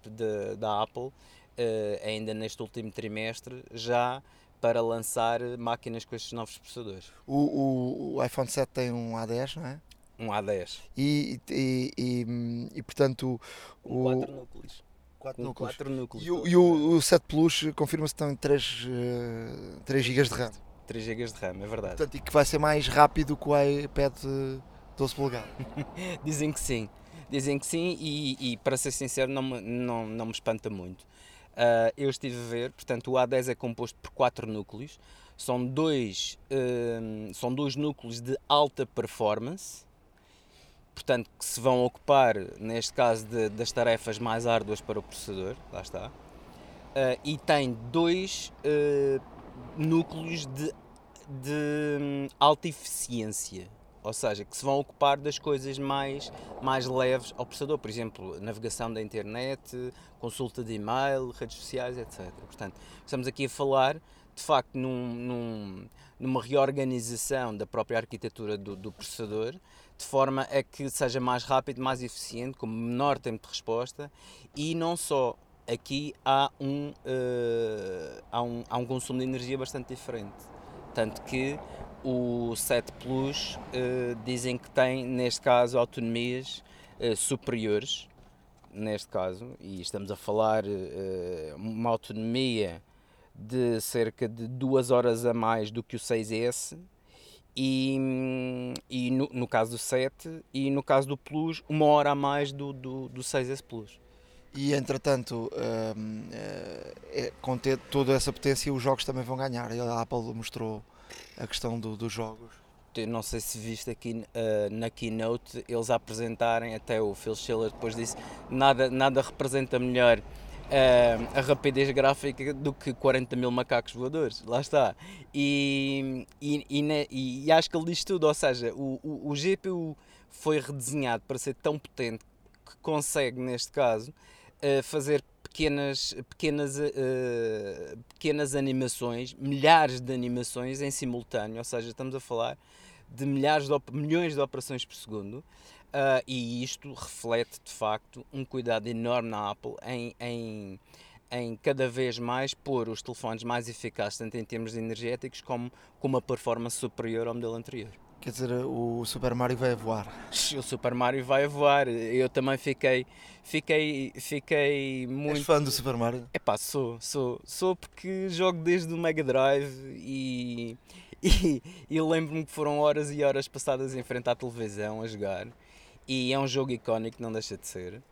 da Apple uh, ainda neste último trimestre, já para lançar máquinas com estes novos processadores. O, o, o iPhone 7 tem um A10, não é? Um A10. E, e, e, e portanto. O, 4 núcleos. 4 núcleos. Quatro núcleos. E, o, e o, o 7 Plus confirma-se que tem 3, uh, 3 GB de RAM. 3 GB de RAM, é verdade. Portanto, e que vai ser mais rápido que o iPad 12 polegadas. (laughs) Dizem que sim. Dizem que sim, e, e para ser sincero, não, não, não me espanta muito. Uh, eu estive a ver, portanto, o A10 é composto por quatro núcleos, são dois, uh, são dois núcleos de alta performance, portanto, que se vão ocupar, neste caso, de, das tarefas mais árduas para o processador, lá está, uh, e tem dois núcleos de, de um, alta eficiência ou seja, que se vão ocupar das coisas mais, mais leves ao processador, por exemplo, navegação da internet, consulta de e-mail, redes sociais, etc. Portanto, estamos aqui a falar, de facto, num, num, numa reorganização da própria arquitetura do, do, processador, de forma a que seja mais rápido, mais eficiente, com menor tempo de resposta e não só. Aqui há um, uh, há um, há um consumo de energia bastante diferente. Tanto que o 7 Plus uh, dizem que tem, neste caso, autonomias uh, superiores, neste caso, e estamos a falar uh, uma autonomia de cerca de duas horas a mais do que o 6S E, e no, no, caso do 7 e no caso do Plus, uma hora a mais do, do, do 6S Plus. E entretanto, um, é, com ter toda essa potência, os jogos também vão ganhar. A Apple mostrou a questão do, dos jogos. Eu não sei se viste aqui uh, na keynote eles apresentarem, até o Phil Schiller depois disse, nada, nada representa melhor uh, a rapidez gráfica do que 40 mil macacos voadores. Lá está. E, e, e, e acho que ele diz tudo, ou seja, o, o, o GPU foi redesenhado para ser tão potente que consegue, neste caso, uh, fazer pequenas, pequenas, uh, pequenas animações, milhares de animações em simultâneo, ou seja, estamos a falar de milhares de milhões de operações por segundo, uh, e isto reflete de facto um cuidado enorme na Apple em, em, em cada vez mais pôr os telefones mais eficazes, tanto em termos energéticos como com uma performance superior ao modelo anterior. Quer dizer, o Super Mario vai a voar. O Super Mario vai a voar. Eu também fiquei, fiquei, fiquei muito. És fã do Super Mario? É pá, sou, sou, sou porque jogo desde o Mega Drive e, (laughs) e, e lembro-me que foram horas e horas passadas em frente à televisão a jogar. E é um jogo icónico, não deixa de ser.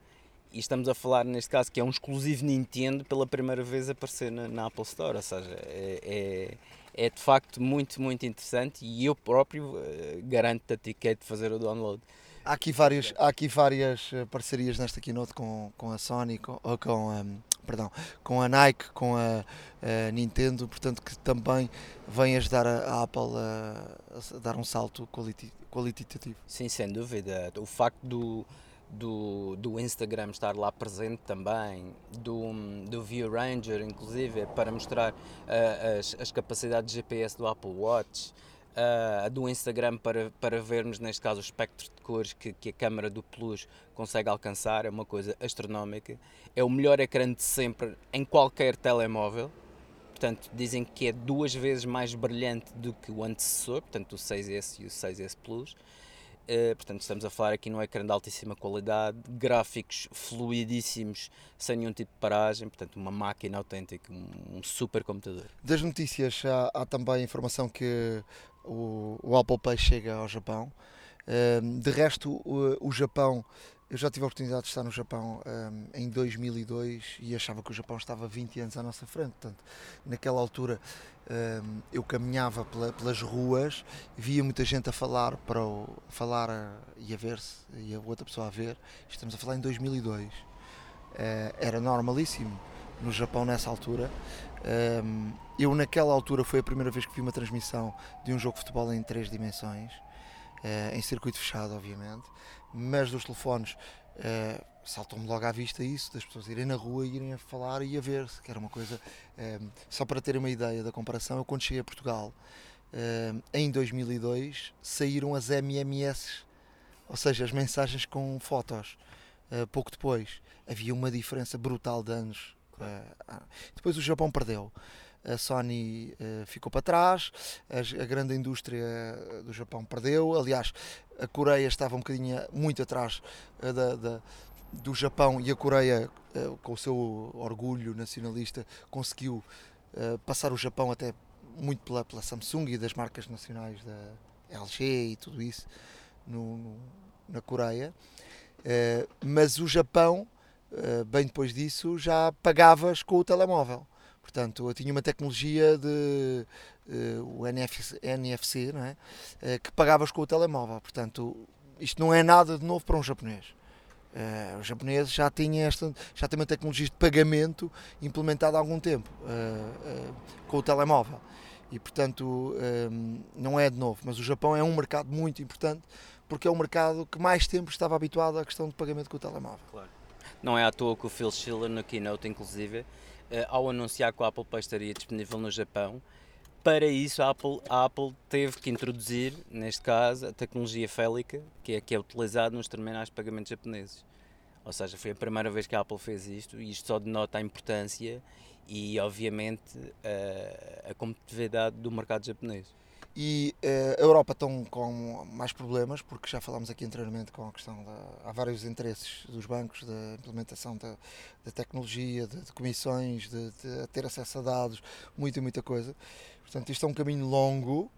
E estamos a falar, neste caso, que é um exclusivo Nintendo pela primeira vez a aparecer na, na Apple Store. Ou seja, é, é é de facto muito, muito interessante e eu próprio uh, garanto-te a ti que é de fazer o download. Há aqui várias, há aqui várias eh, parcerias nesta keynote com, com a Sony, com, ou com, um, perdão, com a Nike, com a, a, Nintendo, portanto que também vem ajudar a, a Apple a, a, dar um salto qualitativo. Sim, sem dúvida. O facto do, do, do Instagram estar lá presente também, do, do View Ranger, inclusive, para mostrar uh, as, as capacidades de GPS do Apple Watch, uh, do Instagram para, para vermos, neste caso, o espectro de cores que, que a câmera do Plus consegue alcançar, é uma coisa astronómica. É o melhor ecrã de sempre em qualquer telemóvel. Portanto, dizem que é duas vezes mais brilhante do que o antecessor, portanto, o 6S e o 6S Plus. Uh, portanto, estamos a falar aqui num ecrã de altíssima qualidade, gráficos fluidíssimos, sem nenhum tipo de paragem, portanto, uma máquina autêntica, um, super computador. Das notícias, há, há também informação que o, o, Apple Pay chega ao Japão. Uh, de resto, o, o Japão eu já tive a oportunidade de estar no Japão um, em 2002 e achava que o Japão estava 20 anos à nossa frente. Portanto, naquela altura eu caminhava pela, pelas ruas, via muita gente a falar para o, a falar a, e a ver-se e a outra pessoa a ver. Estamos a falar em 2002. Uh, eh, era normalíssimo no Japão nessa altura. Eu naquela altura foi a primeira vez que vi uma transmissão de um jogo de futebol em três dimensões, uh, em circuito fechado, obviamente mas dos telefones saltou-me logo à vista isso, das pessoas irem na rua e irem a falar e a ver-se, que era uma coisa. Uh, só para ter uma ideia da comparação, eu quando cheguei a Portugal uh, em 2002 saíram as MMS, ou seja, as mensagens com fotos. pouco depois havia uma diferença brutal de anos. depois o Japão perdeu a Sony uh, ficou para trás, a, a, grande indústria do Japão perdeu. Aliás, a Coreia estava um bocadinho muito atrás uh, da, da, do Japão e a Coreia, uh, com o seu orgulho nacionalista, conseguiu passar o Japão até muito pela, pela, Samsung e das marcas nacionais da LG e tudo isso no, no, na Coreia. mas o Japão, bem depois disso, já pagavas com o telemóvel. Portanto, eu tinha uma tecnologia de uh, o NFC, NFC não é? Uh, que pagavas com o telemóvel. Portanto, isto não é nada de novo para um japonês. Uh, os japoneses já têm esta, já têm uma tecnologia de pagamento implementada há algum tempo com o telemóvel. E portanto não é de novo, mas o Japão é um mercado muito importante porque é um mercado que mais tempo estava habituado à questão de pagamento com o telemóvel. Claro. Não é à toa que o Phil Schiller na keynote, inclusive, ao anunciar que o Apple Pay estaria disponível no Japão. Para isso, a Apple, a Apple teve que introduzir, neste caso, a tecnologia félica, que é, que é utilizada nos terminais de pagamentos japoneses. Ou seja, foi a primeira vez que a Apple fez isto e isto só denota a importância e, obviamente, a, a competitividade do mercado japonês. E uh, a Europa estão com mais problemas, porque já falámos aqui anteriormente com a questão da. Há vários interesses dos bancos da implementação da, da tecnologia, de, de comissões, de, de, ter acesso a dados, muita, muita coisa. Portanto, isto é um caminho longo,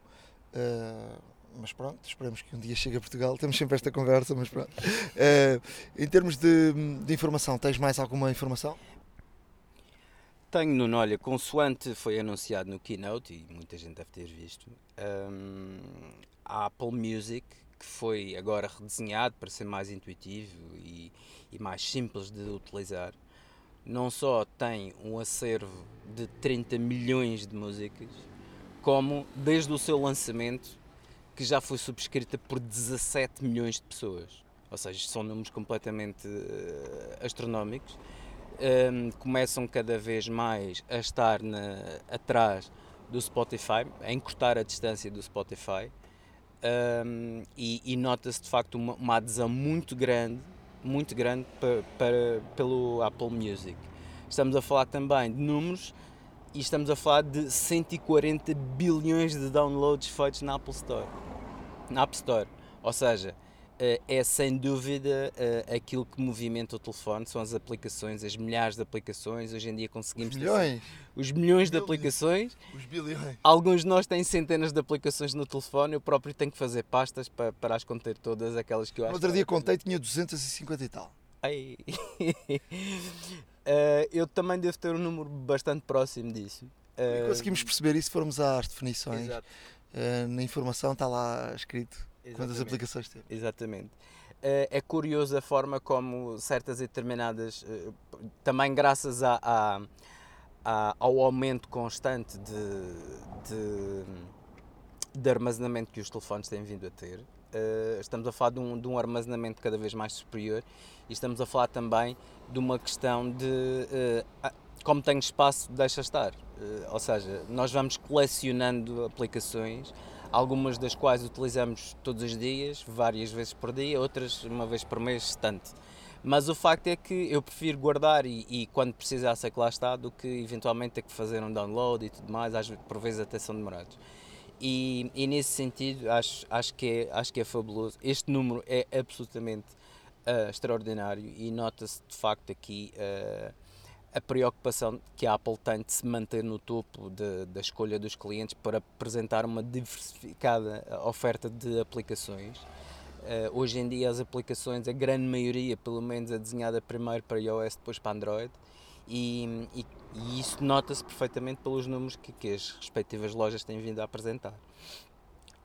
Uh, mas pronto, esperamos que um dia chegue a Portugal. Temos sempre esta conversa, mas pronto. Uh, em termos de, de, informação, tens mais alguma informação? Tenho, Nuno. Olha, consoante foi anunciado no Keynote, e muita gente deve ter visto, um, a Apple Music, que foi agora redesenhado para ser mais intuitivo e, e mais simples de utilizar, não só tem um acervo de 30 milhões de músicas, como desde o seu lançamento que já foi subscrita por 17 milhões de pessoas. Ou seja, são números completamente uh, astronómicos. Um, começam cada vez mais a estar na, atrás do Spotify, a encurtar a distância do Spotify. Um, e, e nota-se de facto uma, uma, adesão muito grande, muito grande para, para, pelo Apple Music. Estamos a falar também de números e estamos a falar de 140 bilhões de downloads feitos na Apple Store. Na App Store. Ou seja, eh, é sem dúvida eh, aquilo que movimenta o telefone, são as aplicações, as milhares de aplicações. Hoje em dia conseguimos. Os milhões! os milhões de aplicações. Os bilhões. Alguns de nós têm centenas de aplicações no telefone. Eu próprio tenho que fazer pastas para, para as conter todas, aquelas que eu acho. No outro dia contei, tinha 250 e tal. Ai. (laughs) Uh, eu também devo ter um número bastante próximo disso. Uh, conseguimos perceber isso se formos às definições. Uh, na informação está lá escrito Exatamente. quantas aplicações tem. Exatamente. é curioso a forma como certas e determinadas, também graças a, a, a, ao aumento constante de, de, de armazenamento que os telefones têm vindo a ter, Uh, estamos a falar de um, de um, armazenamento cada vez mais superior e estamos a falar também de uma questão de uh, como tenho espaço, deixa estar. Uh, ou seja, nós vamos colecionando aplicações, algumas das quais utilizamos todos os dias, várias vezes por dia, outras uma vez por mês, tanto. Mas o facto é que eu prefiro guardar e, e quando precisar sei que lá está, do que eventualmente ter que fazer um download e tudo mais, às, por vezes até são demorados. E, e, nesse sentido acho, acho, que é, acho que é fabuloso. Este número é absolutamente uh, extraordinário e nota-se de facto aqui uh, a preocupação que a Apple tem de se manter no topo de, da escolha dos clientes para apresentar uma diversificada oferta de aplicações. Uh, hoje em dia as aplicações, a grande maioria pelo menos é desenhada primeiro para iOS, depois para Android e, e, e isso nota-se perfeitamente pelos números que, que, as respectivas lojas têm vindo a apresentar.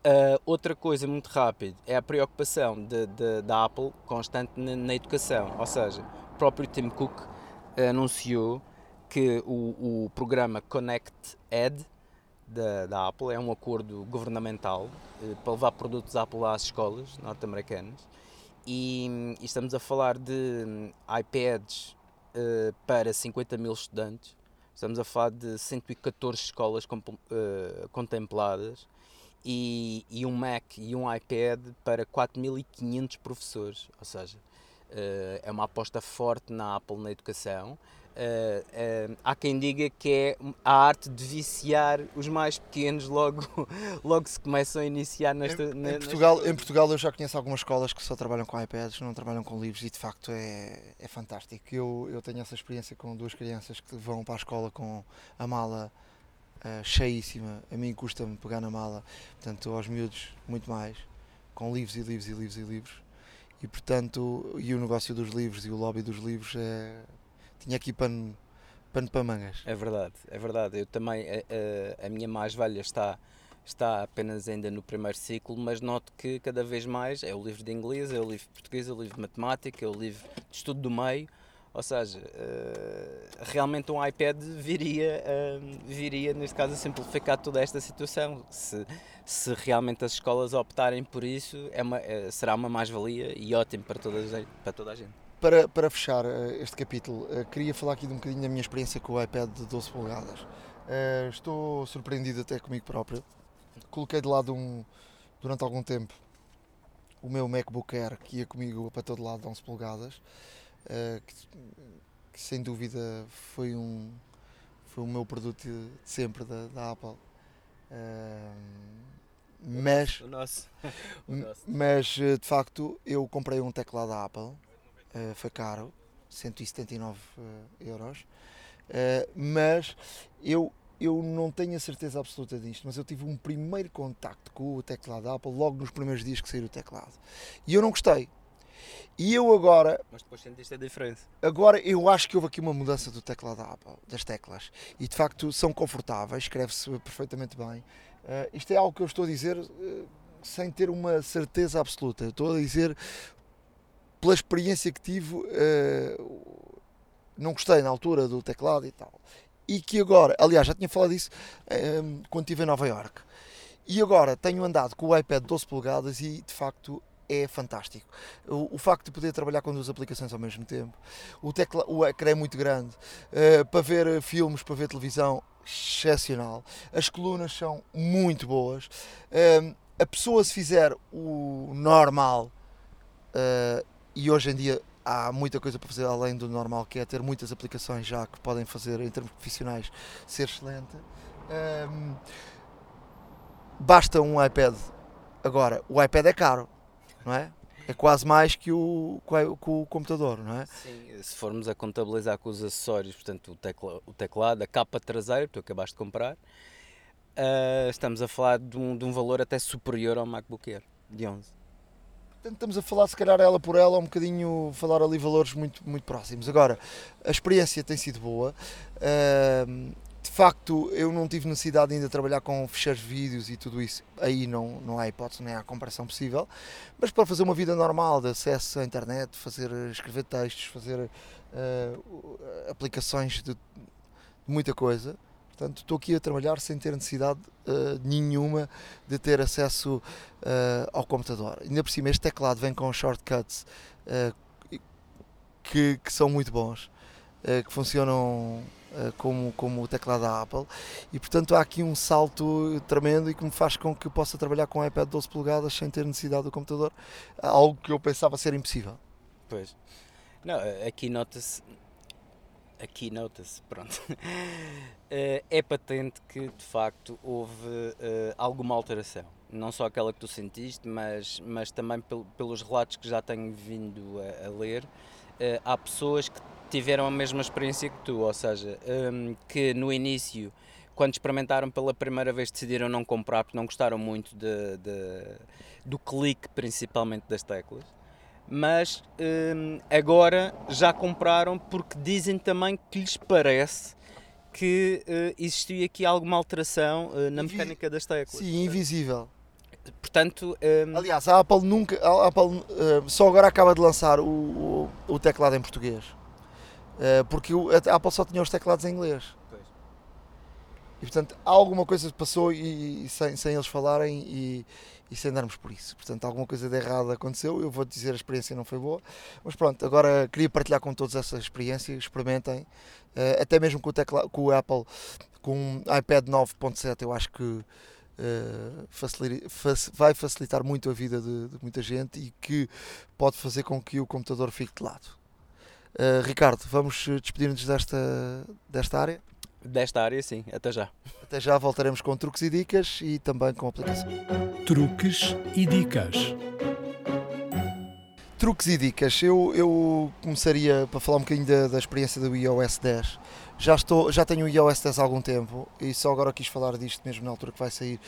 Uh, outra coisa muito rápida é a preocupação de, de, da Apple constante na, na, educação, ou seja, o próprio Tim Cook anunciou que o, o programa Connect Ed da, da, Apple é um acordo governamental uh, para levar produtos Apple às escolas norte-americanas e, e, estamos a falar de um, iPads uh, para 50 mil estudantes. Estamos a falar de 114 escolas uh, contempladas e, e, um Mac e um iPad para 4.500 professores. Ou seja, uh, é uma aposta forte na Apple na educação Uh, uh, há quem diga que é a arte de viciar os mais pequenos logo, (laughs) logo se começam a iniciar nesta. Em, em Portugal, nesta... em Portugal eu já conheço algumas escolas que só trabalham com iPads, não trabalham com livros e de facto é, é fantástico. Eu, eu tenho essa experiência com duas crianças que vão para a escola com a mala uh, cheíssima. A mim custa-me pegar na mala, portanto, aos miúdos, muito mais, com livros e livros e livros e livros. E portanto, e o negócio dos livros e o lobby dos livros é tinha aqui pano, pano para mangas. É verdade, é verdade. Eu também, a, a, a minha mais velha está está apenas ainda no primeiro ciclo, mas noto que cada vez mais é o livro de inglês, é o livro de português, é o livro de matemática, é o livro de estudo do meio, ou seja, uh, realmente um iPad viria, viria, neste caso, a simplificar toda esta situação. Se, se realmente as escolas optarem por isso, é uma, será uma mais-valia e ótimo para toda, para toda a gente. Para, para fechar uh, este capítulo, uh, queria falar aqui de um bocadinho da minha experiência com o iPad de 12 polegadas. Uh, estou surpreendido até comigo próprio. Coloquei de lado um, durante algum tempo o meu MacBook Air que ia comigo para todo lado de 11 polegadas, que, que, sem dúvida foi um foi o meu produto de sempre da, da Apple. mas, o nosso. o nosso. mas de facto eu comprei um teclado da Apple uh, foi caro, 179 uh, eh, euros, uh, mas eu eu não tenho a certeza absoluta disto, mas eu tive um primeiro contacto com o teclado Apple logo nos primeiros dias que saiu o teclado. E eu não gostei. E eu agora, Mas depois sentiste a diferença. agora eu acho que houve aqui uma mudança do teclado Apple, das teclas. E de facto são confortáveis, escreve-se perfeitamente bem. Eh, isto é algo que eu estou a dizer eh, sem ter uma certeza absoluta. Eu estou a dizer pela experiência que tive, eh, não gostei na altura do teclado e tal. E que agora, aliás, já tinha falado disso eh, quando estive em Nova York. E agora tenho andado com o iPad 12 polegadas e de facto é fantástico. O, o facto de poder trabalhar com duas aplicações ao mesmo tempo, o, tecla, o ecrã é muito grande, eh, para ver eh, filmes, para ver televisão, excepcional. As colunas são muito boas. Eh, a pessoa, se fizer o normal, eh, e hoje em dia há muita coisa para fazer além do normal, que é ter muitas aplicações já que podem fazer em termos profissionais ser excelente. Ehm, basta um iPad. Agora, o iPad é caro, não é? É quase mais que o, que o computador, não é? Sim, se formos a contabilizar com os acessórios, portanto, o, tecla, o teclado, a capa traseira que tu acabaste de comprar, ah, estamos a falar de um, de um valor até superior ao MacBook Air de 11. Estamos a falar, se calhar, ela por ela, um bocadinho, falar ali valores muito, muito próximos. Agora, a experiência tem sido boa. Ahm, de facto, eu não tive necessidade ainda de trabalhar com de vídeos e tudo isso. Aí não, não há hipótese, nem há comparação possível. Mas para fazer uma vida normal, de acesso à internet, fazer, escrever textos, fazer ah, aplicações de muita coisa. Portanto, estou aqui a trabalhar sem ter necessidade ah, nenhuma de ter acesso ah, ao computador. Ainda por cima, este teclado vem com shortcuts ah, que, que são muito bons, que funcionam como, como o teclado da Apple, e portanto há aqui um salto tremendo e que me faz com que possa trabalhar com um iPad 12 polegadas sem ter necessidade do computador, algo que eu pensava ser impossível. Pois. Não, aqui nota-se. Aqui nota-se, pronto. (laughs) Eh, é patente que de facto houve eh, alguma alteração. Não só aquela que tu sentiste, mas, mas também pel- pelos relatos que já tenho vindo a, a ler. eh, há pessoas que tiveram a mesma experiência que tu, ou seja, hum, que no início, quando experimentaram pela primeira vez, decidiram não comprar porque não gostaram muito de, de- do clique, principalmente das teclas mas hum, agora já compraram porque dizem também que lhes parece que eh, existiu aqui alguma alteração eh, na mecânica das teclas. Sim, invisível. Portanto, hum, Aliás, a Apple nunca, a Apple eh, só agora acaba de lançar o, o, o teclado em português. Porque o- a Apple só tinha os teclados em inglês. Pois. E portanto, alguma coisa passou e, e sem, sem eles falarem e, e sem darmos por isso. Portanto, alguma coisa de errado aconteceu. Eu vou dizer a experiência não foi boa. Mas pronto, agora queria partilhar com todos essa experiência. Experimentem. Eh, até mesmo com o, tecla, com o Apple, com o iPad 9.7, eu acho que eh, vai facilitar muito a vida de, de muita gente e que pode fazer com que o computador fique de lado. Eh, Ricardo, vamos despedir-nos desta, desta área. Desta área, sim, até já. Até já voltaremos com truques e dicas e também com aplicação. Truques e dicas. Truques e dicas. Eu, eu começaria para falar um bocadinho da, da experiência do iOS 10. Já, estou, já tenho o iOS 10 há algum tempo e só agora quis falar disto mesmo na altura que vai sair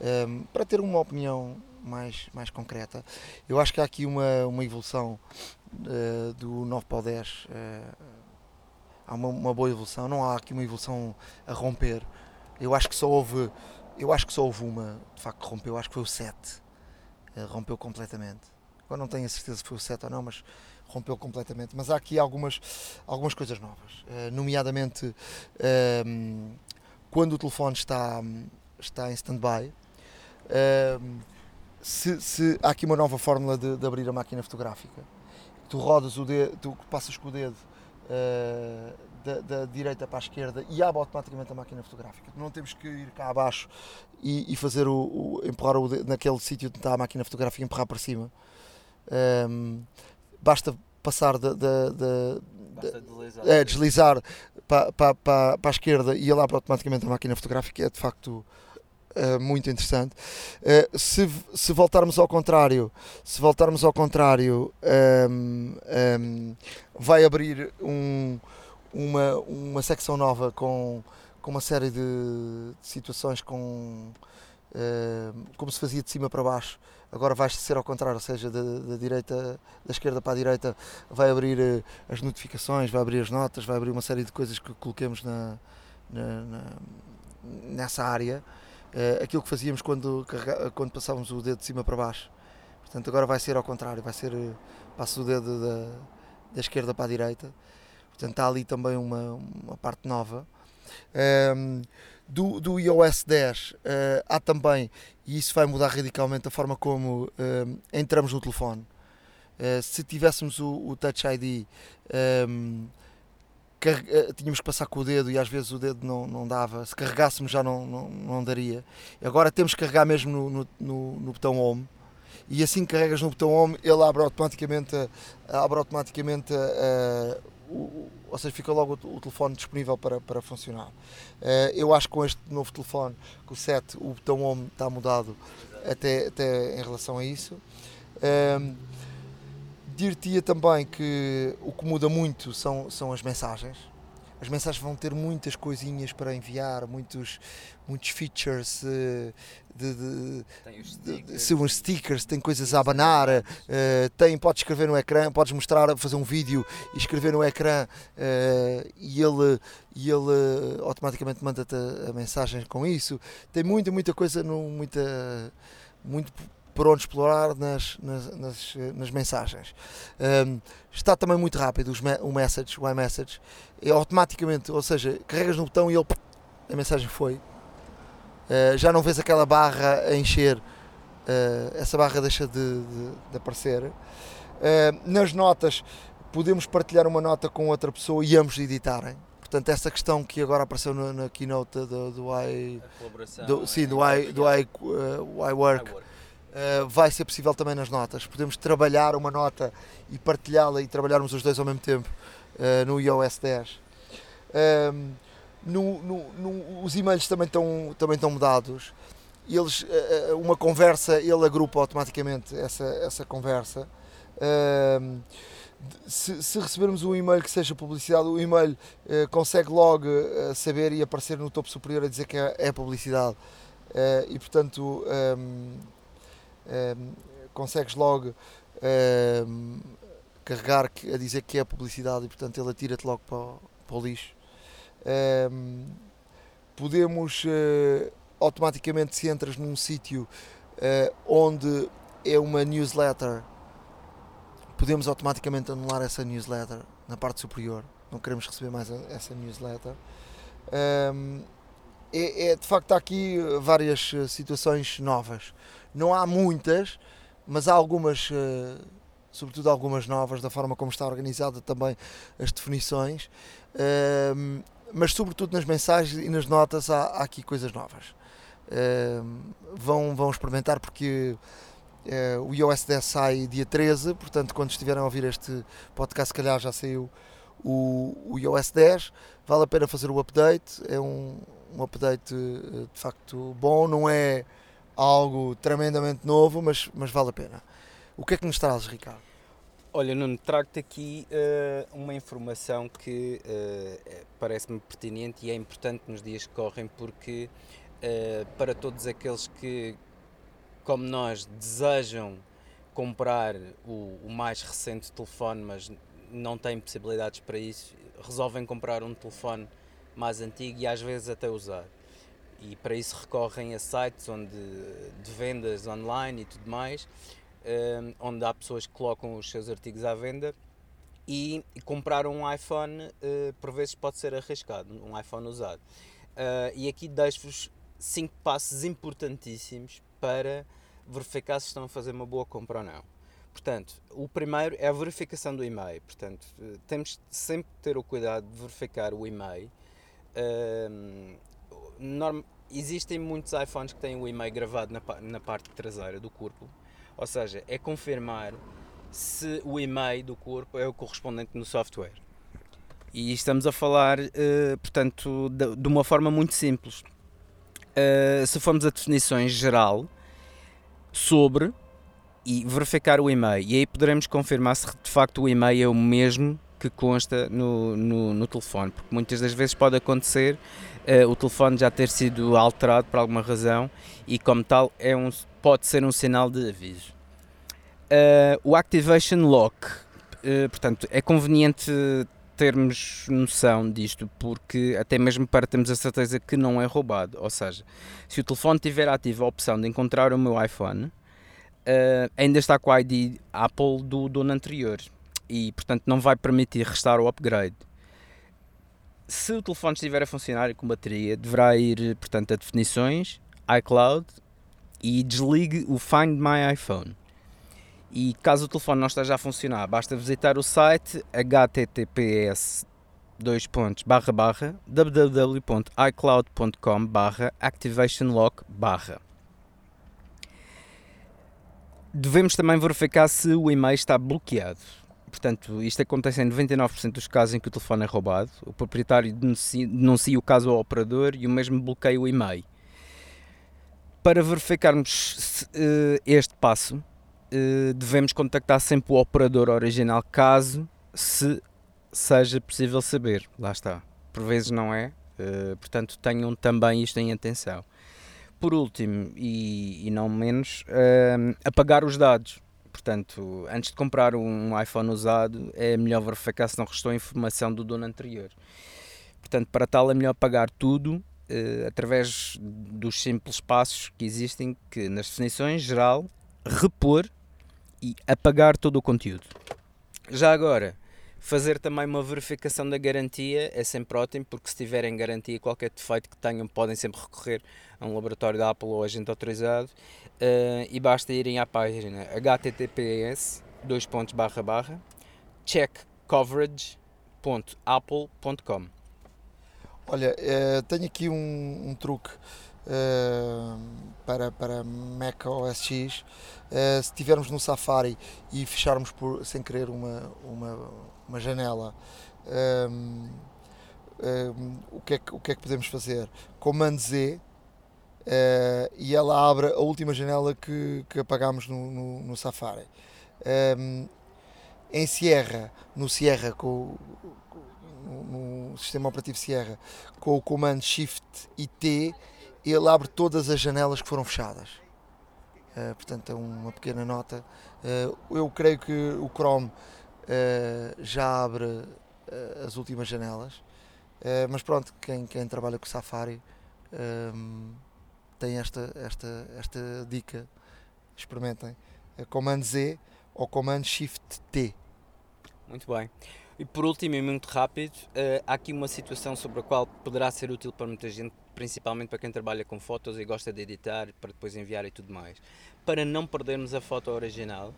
ehm, para ter uma opinião mais, mais concreta. Eu acho que há aqui uma, uma evolução eh, do 9 para o 10. eh, há uma, uma boa evolução, não há aqui uma evolução a romper. Eu acho que só houve, eu acho que só houve uma de facto que rompeu, acho que foi o 7. Eh, rompeu completamente. Agora não tenho a certeza se foi o 7 ou não, mas rompeu completamente. Mas há aqui algumas, algumas coisas novas, Eh, nomeadamente ehm, quando o telefone está, está em stand-by. ehm, se, se há aqui uma nova fórmula de, de abrir a máquina fotográfica, tu rodas o dedo, tu passas com o dedo eh, da, da direita para a esquerda e abre automaticamente a máquina fotográfica. Não temos que ir cá abaixo e, e fazer o, o- empurrar o naquele sítio onde está a máquina fotográfica e empurrar para cima. Ehm, basta passar da, da- da- Basta deslizar. é, deslizar para, para, para, para a esquerda e ele abre automaticamente a máquina fotográfica é de facto eh, muito interessante. Eh, se, se voltarmos ao contrário, se voltarmos ao contrário, ehm, ehm, vai abrir um- uma, uma secção nova com, com uma série de, de situações com uh, como se fazia de cima para baixo agora vai ser ao contrário, ou seja, da, da, direita, da esquerda para a direita vai abrir uh, as notificações, vai abrir as notas, vai abrir uma série de coisas que coloquemos na, na, na nessa área, uh, aquilo que fazíamos quando, quando passávamos o dedo de cima para baixo. Portanto, agora vai ser ao contrário, vai ser uh, passa o dedo da, da esquerda para a direita. Portanto, está ali também uma, uma parte nova. Um, ehm, do, do iOS 10 uh, eh, há também, e isso vai mudar radicalmente a forma como entramos no telefone. Uh, se tivéssemos o, o Touch ID, um, ehm, tínhamos que passar com o dedo e às vezes o dedo não, não dava. Se carregássemos já não, não, não daria. Agora temos que carregar mesmo no, no, no, no botão Home e assim que carregas no botão Home ele abre automaticamente, abre automaticamente o, ou seja, fica logo o, o, telefone disponível para, para funcionar. Uh, eu acho que com este novo telefone, com o 7, o botão Home está mudado até, até em relação a isso. Uh, Dir-te-ia também que o que muda muito são, são as mensagens. As mensagens vão ter muitas coisinhas para enviar, muitos, muitos features uh, de, de, tem os stickers, de, uns stickers, tem coisas a abanar, uh, tem, podes escrever no ecrã, podes mostrar, fazer um vídeo e escrever no ecrã uh, e ele, e ele automaticamente manda-te a, a, mensagem com isso. Tem muita, muita coisa, no, muita, muito por onde explorar nas, nas, nas, nas mensagens. Um, está também muito rápido os me o message, o iMessage, é automaticamente, ou seja, carregas no botão e ele, a mensagem foi. Uh, já não vês aquela barra a encher, uh, essa barra deixa de, de, de aparecer. Uh, nas notas, podemos partilhar uma nota com outra pessoa e ambos editarem. Portanto, essa questão que agora apareceu na, na keynote do, do i. Do, sim, do, I, do I, uh, iWork. iWork uh, vai ser possível também nas notas. Podemos trabalhar uma nota e partilhá-la e trabalharmos os dois ao mesmo tempo uh, no iOS 10. Uh, no, no, no, os e-mails também estão, também estão mudados. Eles, eh, uma conversa, ele agrupa automaticamente essa, essa conversa. Ehm, se, se, recebermos um e-mail que seja publicidade, o e-mail consegue logo saber e aparecer no topo superior a dizer que é, é publicidade. e portanto, ehm, Ehm, consegues logo ehm, carregar a dizer que é publicidade e portanto ele atira-te logo para, o, para o lixo. Ehm, podemos uh, automaticamente se entras num sítio uh, onde é uma newsletter podemos automaticamente anular essa newsletter na parte superior. Não queremos receber mais essa newsletter. Um, é, é, de facto há aqui várias eh, situações novas não há muitas, mas há algumas, eh, sobretudo algumas novas, da forma como está organizada também as definições. Ehm, mas, sobretudo nas mensagens e nas notas, há, há aqui coisas novas. Ehm, vão, vão experimentar porque eh, o iOS 10 sai dia 13, portanto, quando estiverem a ouvir este podcast, se calhar já saiu o, o iOS 10. Vale a pena fazer o update, é um, um update eh, de facto bom, não é algo tremendamente novo, mas, mas vale a pena. O que é que nos trazes, Ricardo? Olha, Nuno, trago-te aqui uh, uma informação que uh, parece-me pertinente e é importante nos dias que correm, porque uh, para todos aqueles que, como nós, desejam comprar o, o, mais recente telefone, mas não têm possibilidades para isso, resolvem comprar um telefone mais antigo e às vezes até usar e para isso recorrem a sites onde, de vendas online e tudo mais, um, onde há pessoas que colocam os seus artigos à venda e, e comprar um iPhone uh, por vezes pode ser arriscado, um iPhone usado. Uh, e aqui deixo-vos cinco passos importantíssimos para verificar se estão a fazer uma boa compra ou não. Portanto, o primeiro é a verificação do e-mail. Portanto, temos sempre que ter o cuidado de verificar o e-mail. Um, norm, existem muitos iPhones que têm o e-mail gravado na, na parte traseira do corpo, ou seja, é confirmar se o e-mail do corpo é o correspondente no software. E estamos a falar, uh, portanto, de, de, uma forma muito simples. Uh, se formos a definições geral sobre e verificar o e-mail, e aí poderemos confirmar se de facto o e-mail é o mesmo que consta no, no, no telefone, porque muitas das vezes pode acontecer uh, o telefone já ter sido alterado por alguma razão e, como tal, é um, pode ser um sinal de aviso. Uh, o Activation Lock, uh, portanto, é conveniente termos noção disto, porque até mesmo para termos a certeza que não é roubado. Ou seja, se o telefone tiver ativa a opção de encontrar o meu iPhone, uh, ainda está com o ID Apple do dono anterior e, portanto, não vai permitir restar o upgrade. Se o telefone estiver a funcionar com bateria, deverá ir, portanto, a definições, iCloud e desligue o Find My iPhone. E caso o telefone não esteja a funcionar, basta visitar o site https dois pontos, barra, barra, www.icloud.com barra activationlock barra. Devemos também verificar se o e-mail está bloqueado. Portanto, isto acontece em 99% dos casos em que o telefone é roubado. O proprietário denuncia, denuncia o caso ao operador e o mesmo bloqueia o e-mail. Para verificarmos uh, este passo, uh, devemos contactar sempre o operador original, caso se seja possível saber. Lá está. Por vezes não é. Uh, portanto, tenham também isto em atenção. Por último, e, e não menos, apagar os dados Portanto, antes de comprar um iPhone usado, é melhor verificar se não restou informação do dono anterior. Portanto, para tal é melhor pagar tudo uh, através dos simples passos que existem, que nas definições geral, repor e apagar todo o conteúdo. Já agora, fazer também uma verificação da garantia é sempre ótimo, porque se tiverem garantia, qualquer defeito que tenham, podem sempre recorrer a um laboratório da Apple ou agente autorizado uh, e basta irem à página https dois pontos barra barra checkcoverage.apple.com Olha, uh, tenho aqui um, um truque uh, para, para Mac OS X. se estivermos no Safari e fecharmos por, sem querer uma, uma, uma janela, um, um, o, que é que, o que é que podemos fazer? Comando Z Uh, e ela abre a última janela que, que apagámos no, no, no Safari. Um, em Sierra, no Sierra, com, no, no, sistema operativo Sierra, com o comando Shift e T, ele abre todas as janelas que foram fechadas. Uh, portanto, é uma pequena nota. Uh, eu creio que o Chrome já abre as últimas janelas, mas pronto, quem, quem trabalha com Safari. Ehm, tem esta, esta, esta dica. Experimentem. É comando Z ou comando Shift T. Muito bem. E por último, e muito rápido, há aqui uma situação sobre a qual poderá ser útil para muita gente, principalmente para quem trabalha com fotos e gosta de editar para depois enviar e tudo mais. Para não perdermos a foto original,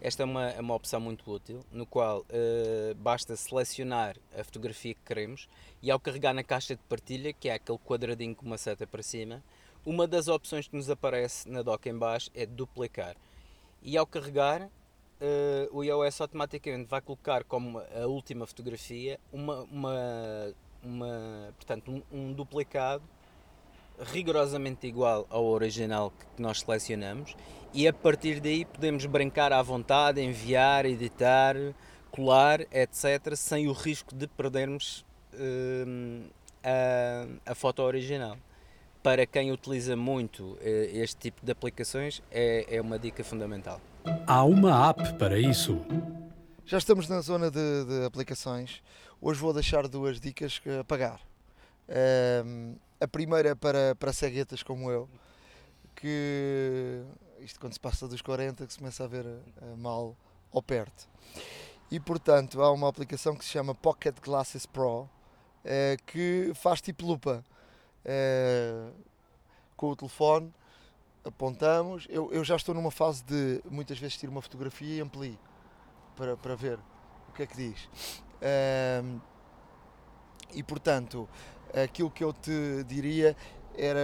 esta é uma, é uma opção muito útil, no qual uh, basta selecionar a fotografia que queremos e ao carregar na caixa de partilha, que é aquele quadradinho com uma seta para cima, uma das opções que nos aparece na dock em baixo é duplicar. E ao carregar, uh, o iOS automaticamente vai colocar como a última fotografia uma, uma, uma portanto, um, um duplicado rigorosamente igual ao original que nós selecionamos e a partir daí podemos brincar à vontade, enviar, editar, colar, etc., sem o risco de perdermos uh, a, a foto original para quem utiliza muito eh, este tipo de aplicações, é, é uma dica fundamental. Há uma app para isso. Já estamos na zona de, de aplicações. Hoje vou deixar duas dicas a pagar. Um, a primeira é para, para ceguetas como eu, que isto quando se passa dos 40 que se começa a ver uh, mal ou perto. E portanto há uma aplicação que se chama Pocket Glasses Pro uh, que faz tipo lupa com o telefone, apontamos. Eu, eu já estou numa fase de muitas vezes tiro uma fotografia e amplio para, para ver o que é que diz. É, e portanto, aquilo que eu te diria era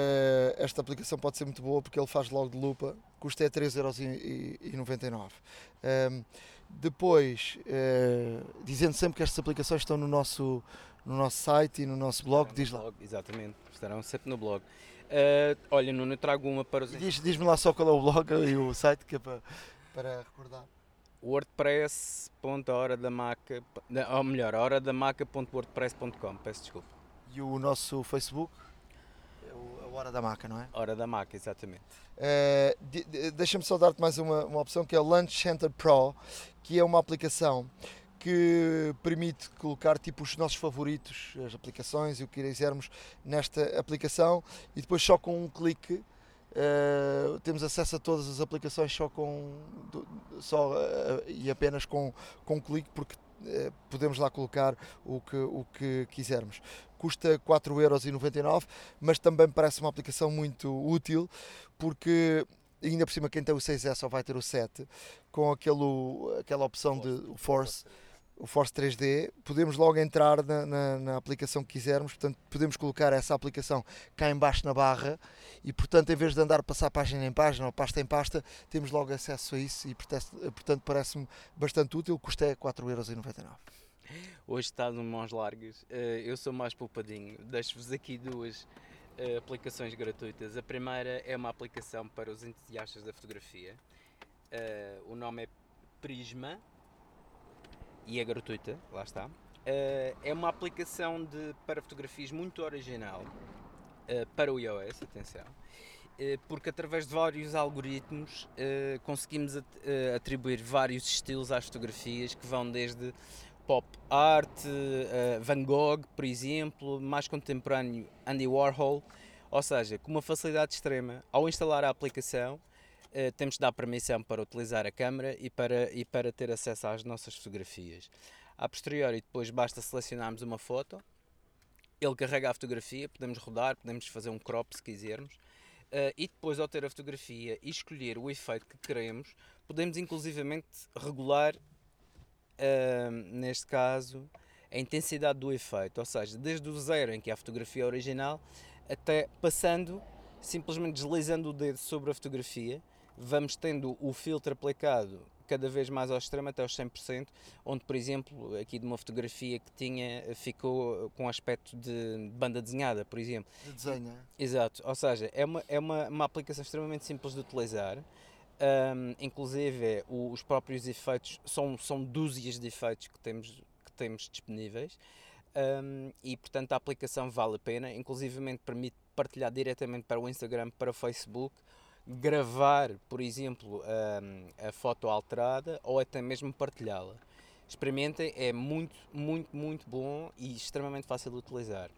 esta aplicação pode ser muito boa porque ele faz logo de lupa, custa é 3,99€. Um, depois, uh, dizendo sempre que estas aplicações estão no nosso, no nosso site e no nosso blog, diz lá. Blog, exatamente, estarão sempre no blog. Uh, olha, Nuno, eu trago uma para os. Diz, diz-me lá só qual é o blog e o site que é para, para recordar. WordPress.horadamaca, ou melhor, horadamaca.wordpress.com, peço desculpa. E o nosso Facebook? Hora da Maca, não é? Hora da Maca, exatamente. De- de- Deixa-me só dar-te mais uma, uma opção que é o Lunch Center Pro, que é uma aplicação que permite colocar tipo os nossos favoritos, as aplicações e o que quisermos nesta aplicação e depois só com um clique eh, temos acesso a todas as aplicações só com do- só eh, e apenas com, com um clique porque podemos lá colocar o que, o que quisermos. Custa 4,99€, mas também parece uma aplicação muito útil porque ainda por cima quem tem o 6S só vai ter o 7 com aquele, aquela opção de Force o Force 3D, podemos logo entrar na, na, na aplicação que quisermos, portanto podemos colocar essa aplicação cá em baixo na barra e portanto em vez de andar a passar página em página ou pasta em pasta, temos logo acesso a isso e portanto, parece-me bastante útil, custa é 4,99€. Hoje está de mãos largas. Eh, eu sou mais poupadinho. Deixo-vos aqui duas eh, aplicações gratuitas. A primeira é uma aplicação para os entusiastas da fotografia. Eh, o nome é Prisma e é gratuita, lá está. Eh, é uma aplicação de, para fotografias muito original eh, para o iOS, atenção. Eh, porque através de vários algoritmos conseguimos at- atribuir vários estilos às fotografias que vão desde pop art, Van Gogh, por exemplo, mais contemporâneo Andy Warhol, ou seja, com uma facilidade extrema, ao instalar a aplicação, eh, temos de dar permissão para utilizar a câmera e para, e para ter acesso às nossas fotografias. A posteriori, depois basta selecionarmos uma foto, ele carrega a fotografia, podemos rodar, podemos fazer um crop se quisermos, eh, e depois ao ter a fotografia e escolher o efeito que queremos, podemos inclusivamente regular Ahm, neste caso, a intensidade do efeito, ou seja, desde o zero em que é a fotografia original até passando, simplesmente deslizando o dedo sobre a fotografia, vamos tendo o filtro aplicado cada vez mais ao extremo, até aos 100%, onde, por exemplo, aqui de uma fotografia que tinha, ficou com aspecto de banda desenhada, por exemplo. De desenho, é? Exato, ou seja, é uma, é uma, uma aplicação extremamente simples de utilizar. Um, inclusive, o- os próprios efeitos são, são dúzias de efeitos que temos, que temos disponíveis. Um, e portanto a aplicação vale a pena, inclusivamente permite partilhar diretamente para o Instagram, para o Facebook, gravar, por exemplo, um, a foto alterada ou até mesmo partilhá-la. Experimentem, é muito, muito, muito bom e extremamente fácil de utilizar.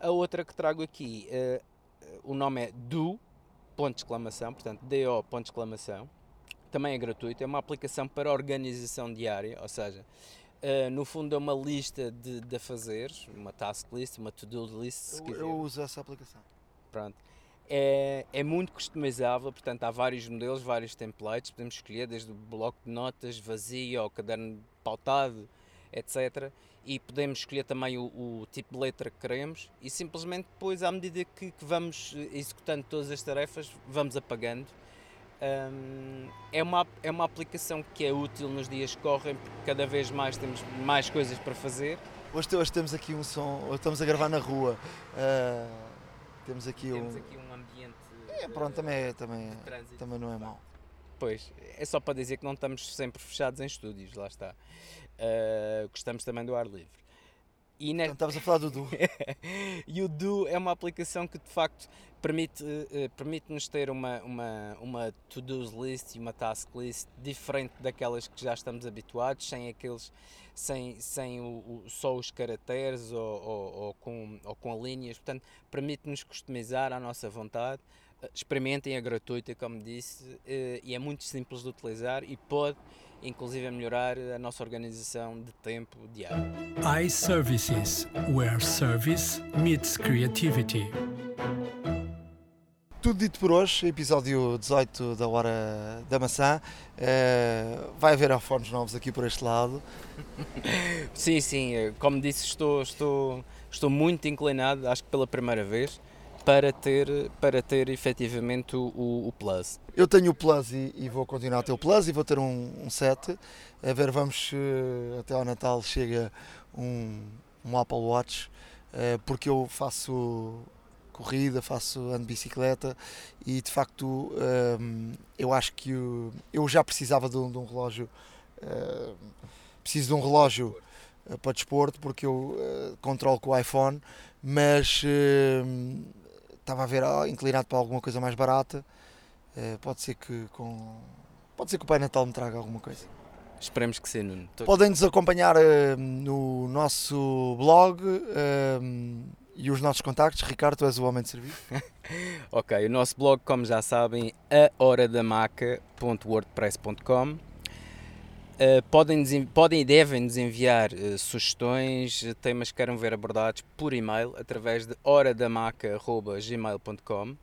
A outra que trago aqui, eh, o nome é Do, ponto de exclamação, portanto DO, ponto de exclamação. Também é gratuito, é uma aplicação para organização diária, ou seja, eh, no fundo é uma lista de, de afazeres, uma task list, uma to-do list, Eu, eu uso essa aplicação. Pronto. É, é muito customizável, portanto há vários modelos, vários templates, podemos escolher desde o bloco de notas vazio ao caderno pautado, etc. E podemos escolher também o, o tipo de letra que queremos e simplesmente depois, à medida que, que vamos eh, executando todas as tarefas, vamos apagando. Hum, é, uma, é uma aplicação que é útil nos dias que correm, porque cada vez mais temos mais coisas para fazer. Hoje, hoje temos aqui um som, hoje estamos a gravar na rua. ah, temos aqui Temos um. aqui um. É, pronto, também, também, também não é mau. Pois, é só para dizer que não estamos sempre fechados em estúdios, lá está. Uh, gostamos também do ar livre. E, Portanto, estavas a falar do Du. (laughs) e o Do é uma aplicação que de facto permite, eh, permite-nos ter uma, uma, uma to-do list e uma task list diferente daquelas que já estamos habituados, sem aqueles, sem, sem o, o- só os caracteres ou, ou, ou com, ou com linhas, portanto permite-nos customizar à nossa vontade. Experimentem, é gratuita, como disse, eh, e é muito simples de utilizar e pode inclusive melhorar a nossa organização de tempo diário. iServices, where service meets creativity. Tudo dito por hoje, episódio 18 da Hora da Maçã. Eh, vai haver iPhones novos aqui por este lado. (laughs) Sim, sim, eh, como disse, estou, estou, estou muito inclinado, acho que pela primeira vez, para ter, para ter efetivamente o, o, Plus. Eu tenho o Plus e, e vou continuar a ter o Plus e vou ter um, um 7. A ver, vamos se até ao Natal chega um, um Apple Watch, eh, porque eu faço corrida, faço ando de bicicleta e de facto ehm, eu acho que eu já precisava de um, de um relógio, eh, preciso de um relógio para desporto, porque eu controlo com o iPhone, mas estava a ver oh, inclinado para alguma coisa mais barata. pode ser que com pode ser que o Pai Natal me traga alguma coisa. Esperemos que sim, Nuno. Podem nos acompanhar no nosso blog e os nossos contactos. Ricardo, tu és o homem de serviço. (laughs) ok, o nosso blog, como já sabem, ahoradamaca.wordpress.com uh, podem, podem e devem nos enviar uh, sugestões, temas que queiram ver abordados por e-mail através de horadamaca.gmail.com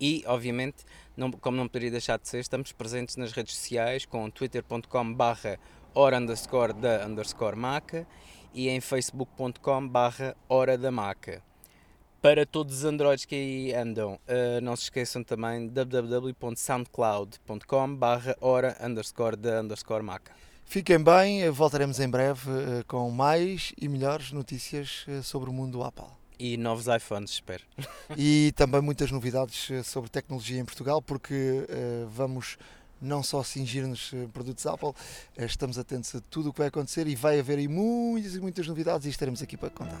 e, obviamente, não, como não poderia deixar de ser, estamos presentes nas redes sociais com twitter.com barra hora underscore da underscore maca e em facebook.com barra Hora da Maca. Para todos os androids que aí andam, uh, não se esqueçam também www.soundcloud.com barra hora underscore da underscore maca. Fiquem bem, voltaremos em breve uh, com mais e melhores notícias uh, sobre o mundo Apple. E novos iPhones, espero. (laughs) E também muitas novidades sobre tecnologia em Portugal, porque vamos não só cingir-nos produtos Apple, estamos atentos a tudo o que vai acontecer e vai haver aí muitas e muitas novidades e estaremos aqui para contar.